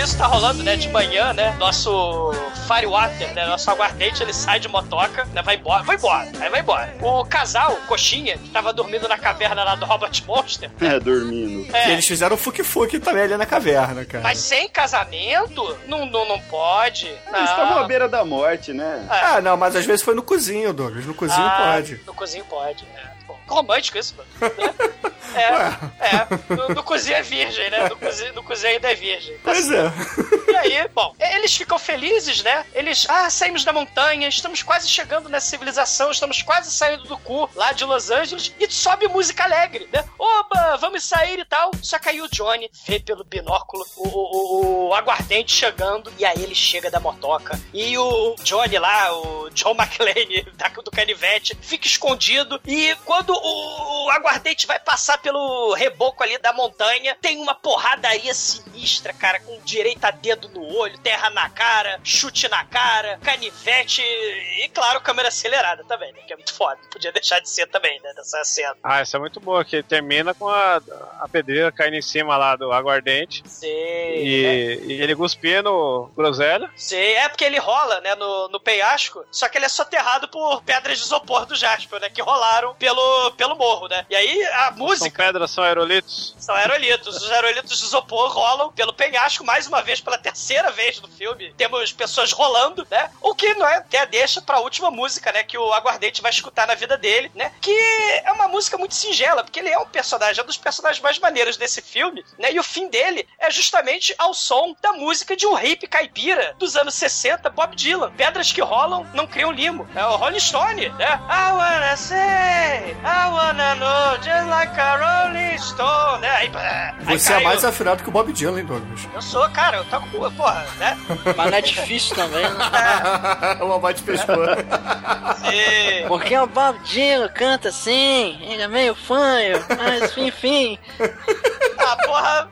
isso tá rolando, né, de manhã, né, nosso Firewater, né, nosso aguardente, ele sai de motoca, né, vai embora, vai embora, aí vai embora. O casal, Coxinha, que tava dormindo na caverna lá do Robot Monster, [LAUGHS] É, dormindo. E é, eles fizeram fuque-fuque também ali na caverna, cara. mas sem casamento, não, não, não pode. Eles não. estavam à beira da morte, né? Ah, não, mas às vezes foi no cozinho, Douglas. No cozinho Ah, pode. No cozinho pode, né. Romântico isso, mano. [LAUGHS] É, é. No, no cozinho é virgem, né? No cozinho, no ainda é virgem. Tá Pois é. E aí, bom, eles ficam felizes, né? Eles, ah, saímos da montanha, estamos quase chegando nessa civilização, estamos quase saindo do cu lá de Los Angeles e sobe música alegre, né? Oba, vamos sair e tal. Só que aí o Johnny vê pelo binóculo o, o- o aguardente chegando e aí ele chega da motoca e o Johnny lá, o John McClane [LAUGHS] da- do canivete, fica escondido e quando o, o aguardente vai passar pelo reboco ali da montanha, tem uma porradaria sinistra, cara, com direita dedo no olho, terra na cara, chute na cara, canivete e, claro, câmera acelerada também, né? Que é muito foda. Podia deixar de ser também, né? Dessa cena. Ah, essa é muito boa, que termina com a, a pedreira caindo em cima lá do aguardente. Sim. E, né? e ele cuspindo groselha. Sim, é porque ele rola, né, no, no penhasco, só que ele é soterrado por pedras de isopor do Jasper, né, que rolaram pelo, pelo morro, né. E aí a São música pedras, são aerolitos. são aerolitos. Os aerolitos de isopor rolam pelo penhasco, mais uma vez, pela terceira vez no filme. Temos pessoas rolando, né? O que não é até deixa pra última música, né? Que o aguardente vai escutar na vida dele, né? Que é uma música muito singela, porque ele é um personagem, é um dos personagens mais maneiros desse filme, né? E o fim dele é justamente ao som da música de um hippie caipira dos anos 60, Bob Dylan. Pedras que rolam não criam limo. É o Rolling Stone, né? I wanna say, I wanna know, just like a Rolling Stone, né? Aí, aí Você é caiu. mais afinado que o Bob Dylan, hein, Douglas? Eu sou, cara, eu toco, porra, né? [LAUGHS] Mas não é difícil também, né? [LAUGHS] Uma bate pescoço. E... Porque o Bob Dylan canta assim, ele é meio fanho, mas enfim. Ah, porra.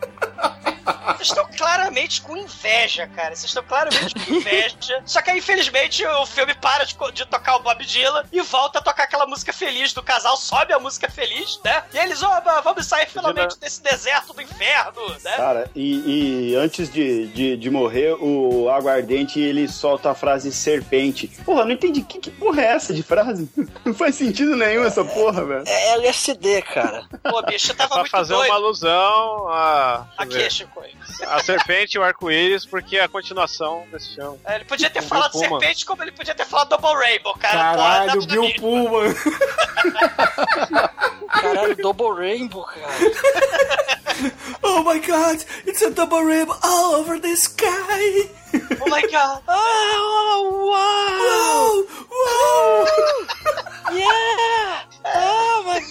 Vocês estão claramente com inveja, cara. Vocês estão claramente com inveja. Só que aí, infelizmente, o filme para de, de tocar o Bob Dylan e volta a tocar aquela música feliz do casal, sobe a música feliz, né? E eles, oba, vamos sair finalmente desse deserto do inferno, né? Cara, e, e antes de, de, de morrer, o aguardente ele solta a frase serpente. Porra, não entendi. Que, que porra é essa de frase? [LAUGHS] Não faz sentido nenhum essa porra, velho. É LSD, cara. Pô, bicho, É tava pra muito fazer doido. uma alusão a. eu Aqui, ver, Chico. a serpente e o arco-íris, porque é a continuação desse filme. É, Ele podia ter O falado Bill serpente como ele podia ter falado Double Rainbow, cara. Caralho, Bill mim. Pullman. Caralho, Double Rainbow, cara. Oh my god, it's a double rainbow all over the sky. Oh my god. Wow, wow. Yeah! Oh my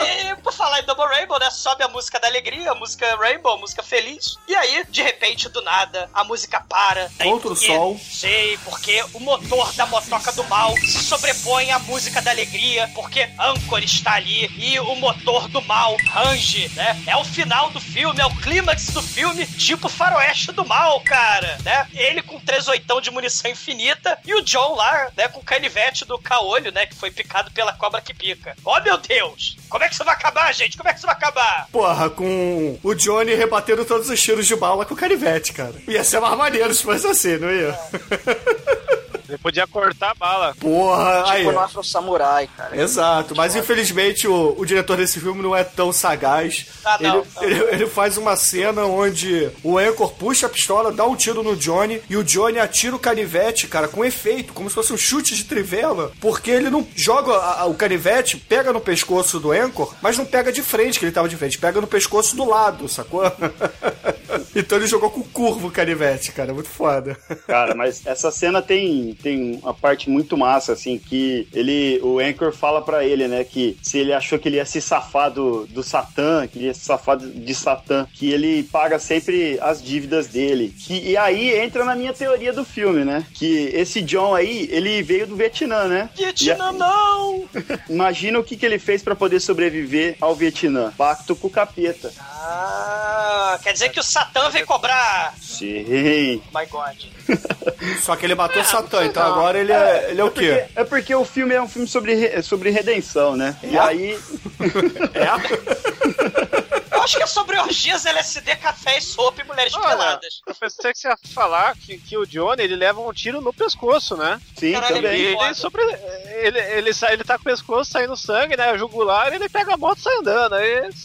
Aí, por falar em Double Rainbow, né? Sobe a música da alegria, a música Rainbow, a música feliz. E aí, de repente, do nada, a música para. Contra o Porque- sol. Sei, porque o motor da motoca do mal se sobrepõe à música da alegria, porque Anchor está ali e o motor do mal range, né? É o final do filme, é o clímax do filme, tipo faroeste do mal, cara, né? Ele com três oitão de munição infinita e o John lá, né, com o canivete do caolho, né, que foi picado pela cobra que pica. Oh, meu Deus! Como é que isso vai acabar, gente? Como é que isso vai acabar? Porra, com o Johnny rebatendo todos os tiros de bala com o canivete, cara. Ia ser mais maneiro se fosse assim, não ia? Ele [LAUGHS] podia cortar a bala. Porra, aí. Tipo no Afro Samurai, cara. Exato, mas infelizmente o, o diretor desse filme não é tão sagaz. Ah, não. ele, ele, ele faz uma cena onde o Anchor puxa a pistola, dá um tiro no Johnny e o Johnny atira o canivete, cara, com efeito, como se fosse um chute de trivela, porque ele não joga a- a- o canivete, pega no pescoço do Anchor, mas não pega de frente, que ele tava de frente, pega no pescoço do lado, sacou? [LAUGHS] então ele jogou com curvo o canivete, cara, muito foda. Cara, mas essa cena tem, tem uma parte muito massa, assim, que ele, o Anchor fala pra ele, né, que se ele achou que ele ia se safar do, do Satã, que ele ia se safar de Satã, que ele paga sempre as dívidas dele. Que, e aí entra na minha teoria do filme, né, que esse John aí, ele veio do Vietnã, né? Vietnã não! [LAUGHS] Imagina o que, que ele fez pra poder sobreviver ao Vietnã. Pacto com o capeta. Ah, quer dizer que o Satã veio cobrar. Sim. My God. [LAUGHS] Só que ele matou o Satã, então agora ele é, ele é o quê? É porque o filme é um filme sobre, re- sobre redenção, né? E É? [LAUGHS] [LAUGHS] Eu acho que é sobre orgias, LSD, café e sopa e mulheres Olha, peladas. eu pensei que você ia falar que, que o Johnny ele leva um tiro no pescoço, né? Sim, Caralho, E também. ele- ele, sobre, ele, ele, sai, ele tá com o pescoço saindo sangue, né? O jugular, ele pega a moto e sai andando. Aí, acho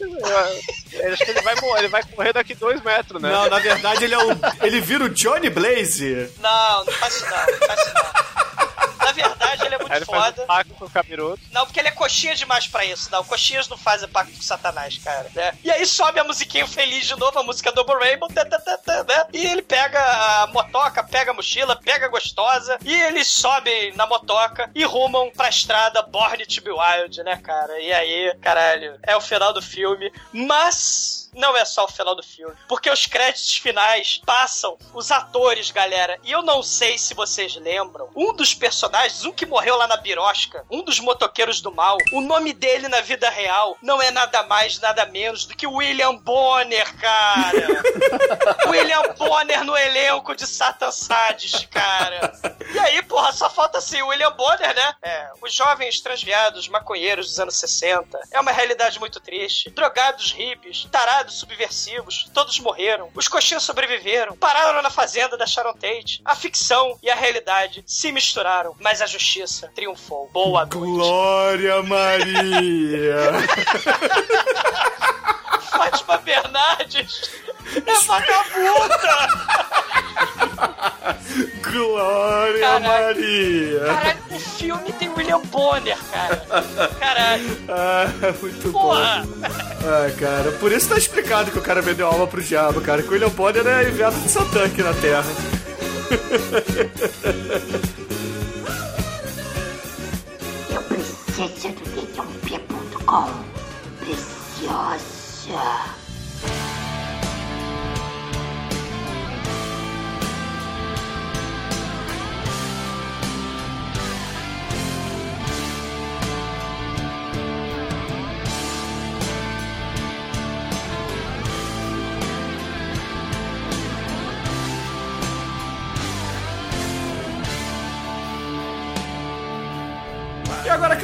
que ele vai, morrer, ele vai correr daqui dois metros, né? Não, na verdade ele é o. Ele vira o Johnny Blaze. Não, não faz isso não, não faz isso não. Na verdade, ele é muito ele foda. um pacto com o capiroto. Não, porque ele é coxinha demais pra isso, não. Coxinhas não fazem pacto com Satanás, cara. Né? E aí sobe a musiquinha feliz de novo, a música Double Rainbow, tá, tá, tá, tá, né? E ele pega a motoca, pega a mochila, pega a gostosa, e eles sobem na motoca e rumam pra estrada Born to be Wild, né, cara? E aí, caralho, é o final do filme, mas... Não é só o final do filme. Porque os créditos finais passam os atores, galera. E eu não sei se vocês lembram. Um dos personagens, um que morreu lá na birosca, um dos motoqueiros do mal, o nome dele na vida real não é nada mais, nada menos do que William Bonner, cara. [LAUGHS] William Bonner no elenco de Satan Sades, cara. E aí, porra, só falta assim, o William Bonner, né? É, os jovens transviados, maconheiros dos anos 60. É uma realidade muito triste. Drogados, hippies, tarados, subversivos, todos morreram. Os coxinhos sobreviveram. Pararam na fazenda da Sharon Tate. A ficção e a realidade se misturaram, mas a justiça triunfou. Boa noite. Glória Maria! [LAUGHS] Fátima Bernardes é vagabunda! Glória Caralho. Maria! Caralho, o filme tem William Bonner, cara. Caralho. Ah, muito Porra. bom. Ah, cara, por isso tá explicado que o cara vendeu alma pro diabo, cara. Que o William Bonner é enviado de Satã aqui na Terra. Eu preciso do dedãopia.com. Preciosa.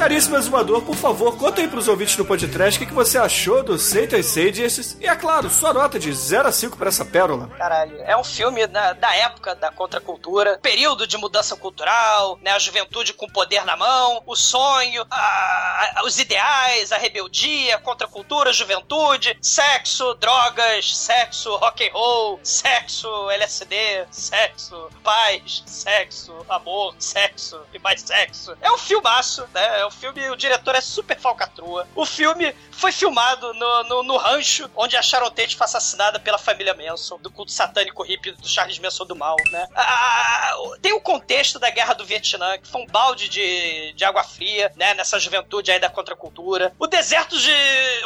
Caríssimo exumador, por favor, conta aí pros ouvintes do podcast o que, você achou do Satan Sages e, é claro, sua nota de 0 a 5 pra essa pérola. Caralho, é um filme da, época da contracultura, período de mudança cultural, né? A juventude com poder na mão, o sonho, a- a- os ideais, a rebeldia, contracultura, juventude, sexo, drogas, sexo, rock and roll, sexo, LSD, sexo, paz, sexo, amor, sexo e mais sexo. É um filmaço, né? É um filme, o diretor é super falcatrua. O filme foi filmado no, no, no rancho onde a Sharon Tate foi assassinada pela família Manson, do culto satânico hippie do Charles Manson do mal, né? Ah, tem o contexto da guerra do Vietnã, que foi um balde de, de água fria, né? Nessa juventude aí da contracultura. O deserto de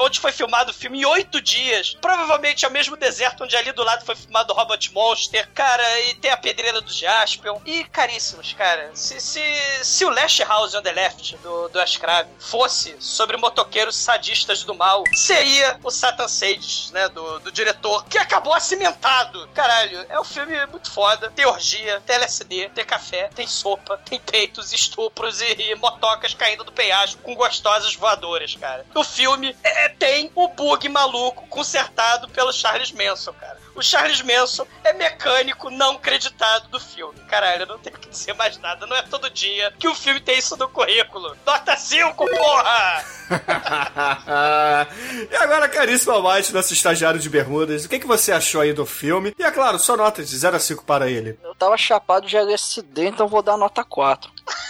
onde foi filmado o filme em oito dias. Provavelmente é o mesmo deserto onde ali do lado foi filmado o Robot Monster. Cara, e tem a pedreira do Jaspion. E, caríssimos, cara, se, se, se o Last House on the Left do, do Ashcraft fosse sobre motoqueiros sadistas do mal, seria o Satan Sages, né? Do, do diretor, que acabou acimentado. Caralho, é um filme muito foda. Tem orgia, tem LSD, tem café, tem sopa, tem peitos, estupros e, e motocas caindo do penhasco com gostosas voadoras, cara. O filme é, tem o bug maluco consertado pelo Charles Manson, cara. O Charles Manson é mecânico não creditado do filme. Caralho, eu não tenho que dizer mais nada. Não é todo dia que o filme tem isso no currículo. Nota 5, porra! [LAUGHS] e agora, caríssimo Almighty, nosso estagiário de bermudas, o que, que você achou aí do filme? E, é claro, sua nota de 0 a 5 para ele. Eu tava chapado de LSD, então vou dar nota 4. [LAUGHS]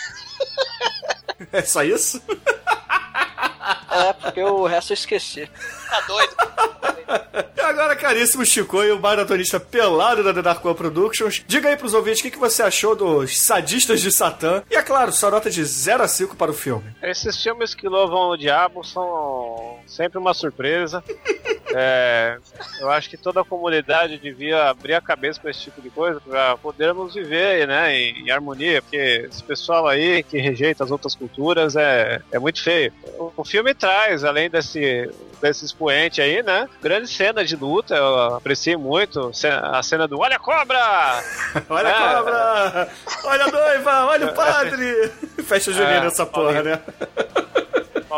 É só isso? [LAUGHS] É, porque o resto eu esqueci. Tá doido? E agora, caríssimo Chico, o maratonista pelado da The Dark One Productions, diga aí pros ouvintes o que, que você achou dos sadistas de Satã. E, é claro, sua nota de 0 a 5 para o filme. Esses filmes que louvam o diabo são sempre uma surpresa. É, eu acho que toda a comunidade devia abrir a cabeça para esse tipo de coisa, para podermos viver né, em, em harmonia, porque esse pessoal aí que rejeita as outras culturas é, é muito feio. O, o filme traz, além desse, desse expoente aí, né, grande cena de luta, eu apreciei muito, a cena do Olha a cobra! [LAUGHS] Olha É. a cobra! Olha a noiva! Olha o padre! [LAUGHS] Festa junina É, essa porra, né?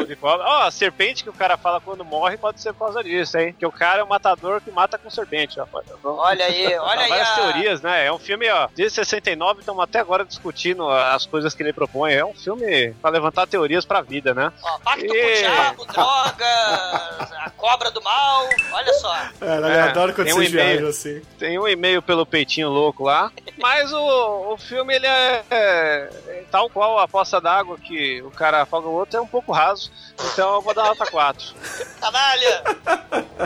De cobra. Ó, a serpente que o cara fala quando morre pode ser por causa disso, hein? Que o cara é um matador que mata com serpente, ó. Olha aí, olha aí. várias a- teorias, né? É um filme, ó, desde 69 estamos até agora discutindo as coisas que ele propõe. É um filme pra levantar teorias pra vida, né? Ó, pacto com o E- diabo, drogas, a cobra do mal. Olha só. Caralho, eu É, adoro quando um vocês e-mail. viajam assim. Tem um e-mail pelo peitinho louco lá. [LAUGHS] Mas o, o filme, ele é, é- é tal qual a poça d'água que o cara afoga o outro, é um pouco raso. Então eu vou dar nota 4. Canalha!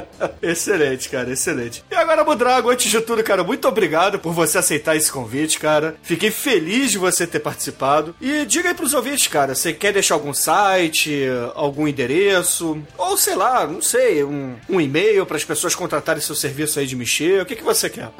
[LAUGHS] Excelente, cara, excelente. E agora, Budrago, antes de tudo, cara, muito obrigado por você aceitar esse convite, cara. Fiquei feliz de você ter participado. E diga aí pros ouvintes, cara, você quer deixar algum site, algum endereço, ou sei lá, não sei, um, um e-mail para as pessoas contratarem seu serviço aí de mexer? O que, que você quer?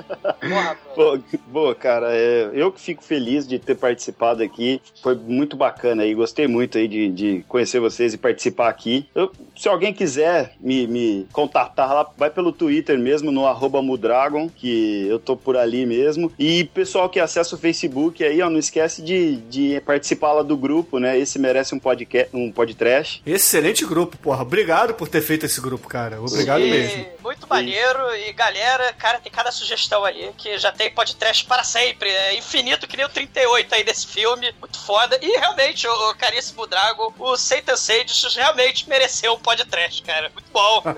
[LAUGHS] Pô, boa, cara, é, eu que fico feliz de ter participado aqui. Foi muito bacana aí, gostei muito aí de, de conhecer vocês e participar aqui. Eu- se alguém quiser me, me contatar lá, vai pelo Twitter mesmo, no arroba Mudragon, que eu tô por ali mesmo. E pessoal que acessa o Facebook aí, ó, não esquece de, de participar lá do grupo, né? Esse merece um podcast, um podcast. Excelente grupo, porra. Obrigado por ter feito esse grupo, cara. Obrigado E mesmo. Muito maneiro. E galera, cara, tem cada sugestão ali que já tem podcast para sempre. É infinito que nem o 38 aí desse filme. Muito foda. E realmente, o, o caríssimo Drago, o Satan Sages realmente mereceu um podcast, cara. Muito bom. [LAUGHS]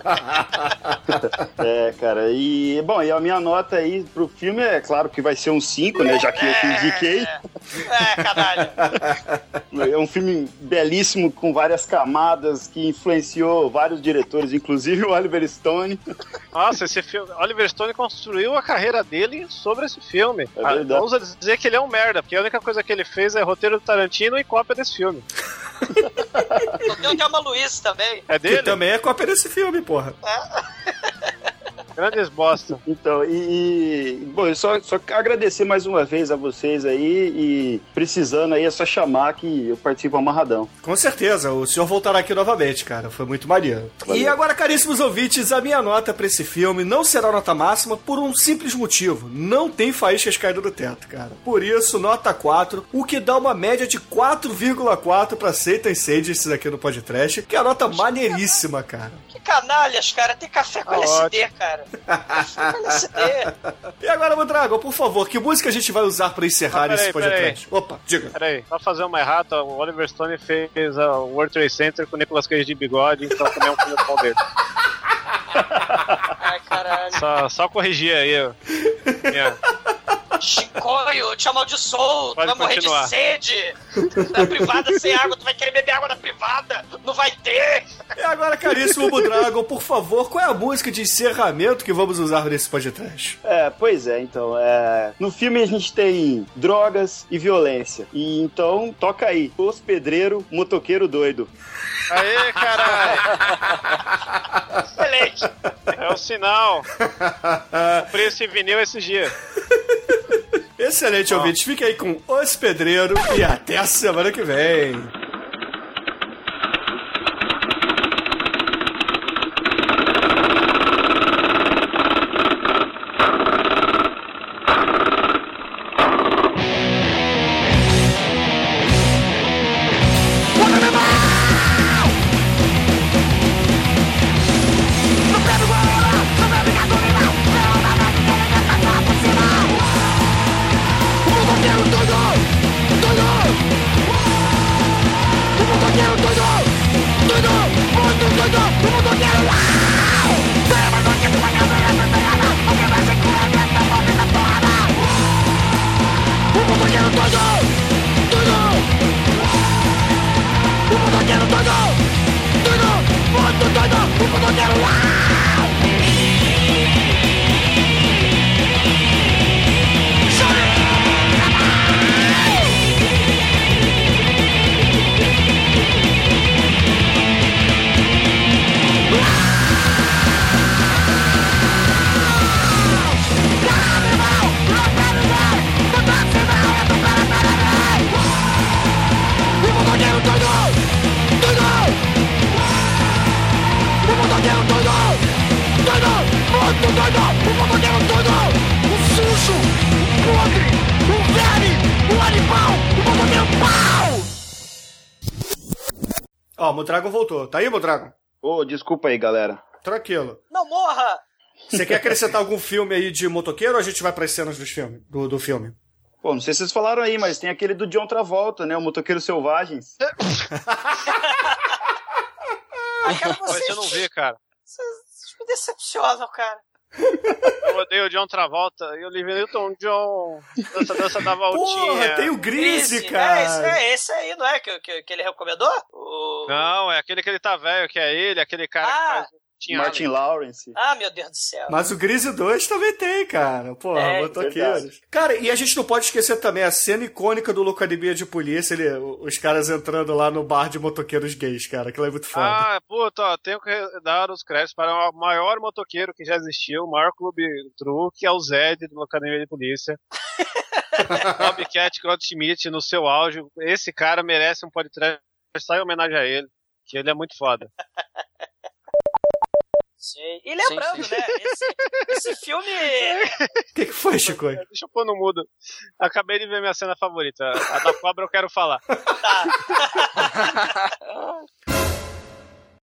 É, cara, e bom, e a minha nota aí pro filme é claro que vai ser um 5, né? Já que eu que indiquei. É, canalha. É um filme belíssimo, com várias camadas, que influenciou vários diretores, inclusive o Oliver Stone. Nossa, esse filme. Oliver Stone construiu a carreira dele sobre esse filme. É Ah, verdade. Ousa dizer que ele é um merda, porque a única coisa que ele fez é roteiro do Tarantino e cópia desse filme. Tem o Thelma Luiz também. É Que dele? também é cópia desse filme, porra. [LAUGHS] Grandes bosta. Então, e, e- bom, eu só, só agradecer mais uma vez a vocês aí e precisando aí é só chamar que eu participo amarradão. Com certeza, o senhor voltará aqui novamente, cara. Foi muito maneiro. Valeu. E agora, caríssimos ouvintes, a minha nota pra esse filme não será nota máxima por um simples motivo. Não tem faíscas caindo do teto, cara. Por isso, nota 4, o que dá uma média de 4,4 pra Satan Sages aqui no podcast, que é a nota maneiríssima, cara. Que canalhas, cara. Tem café com Tá LSD, cara. [LAUGHS] E agora, Mondragon, por favor, que música a gente vai usar pra encerrar Ah, esse podcast? Opa, diga. Peraí, só fazer uma errata, o Oliver Stone fez a World Trade Center com o Nicolas Cage de bigode, então também é um filme pau dele. Ai, caralho. Só, só corrigir aí, ó. Minha- Chicoio, te amaldiçoou. Tu vai morrer continuar. de sede. Na privada sem água, tu vai querer beber água na privada. Não vai ter. E agora, caríssimo Mondragon, por favor, qual é a música de encerramento que vamos usar nesse podcast? É, pois é, então, é, no filme a gente tem drogas e violência. E então, toca aí, Os Pedreiro, Motoqueiro Doido. Aê, caralho! Excelente. É o sinal. Comprei esse vinil esses dias. Excelente, ouvintes. Fique aí com Os Pedreiro e até a semana que vem. Ó, o Mondragon voltou. Tá aí, Mondragon? Ô, desculpa aí, galera. Tranquilo. Não morra. Você quer acrescentar algum filme aí de motoqueiro ou a gente vai pras cenas dos filme, do, do filme? Pô, não sei se vocês falaram aí, mas tem aquele do John Travolta, né? O Motoqueiro Selvagens. [LAUGHS] Ai, cara, Mas vocês, eu não vi, cara. vocês me decepcionam, cara. Eu odeio o John Travolta e o Olivia Newton John. Dança, dança da voltinha. Porra, tem o Grise, É esse, cara. é esse aí, não é? Que, que, que ele recomendou? O... Não, é aquele que ele tá velho, que é ele, aquele cara Ah. que faz. Tinha Martin Lawrence. Ah, meu Deus do céu. Mas o Grise 2 também tem, cara. Porra, É, motoqueiros. Cara, e a gente não pode esquecer também a cena icônica do Locademia de Polícia, ele, os caras entrando lá no bar de motoqueiros gays, cara. Aquilo é muito foda. Ah, puta, ó, tenho que dar os créditos para o maior motoqueiro que já existiu, o maior clube true, que é o Zed do Academia de Polícia. [LAUGHS] Bobcat Goldschmidt no seu auge. Esse cara merece um podcast só em homenagem a ele, que ele é muito foda. [LAUGHS] Sim. E lembrando, sim, sim. né? Esse, esse filme. O [LAUGHS] que, que foi, Chico? É, deixa eu pôr no mudo. Acabei de ver minha cena favorita. A da cobra eu quero falar. Tá. [LAUGHS]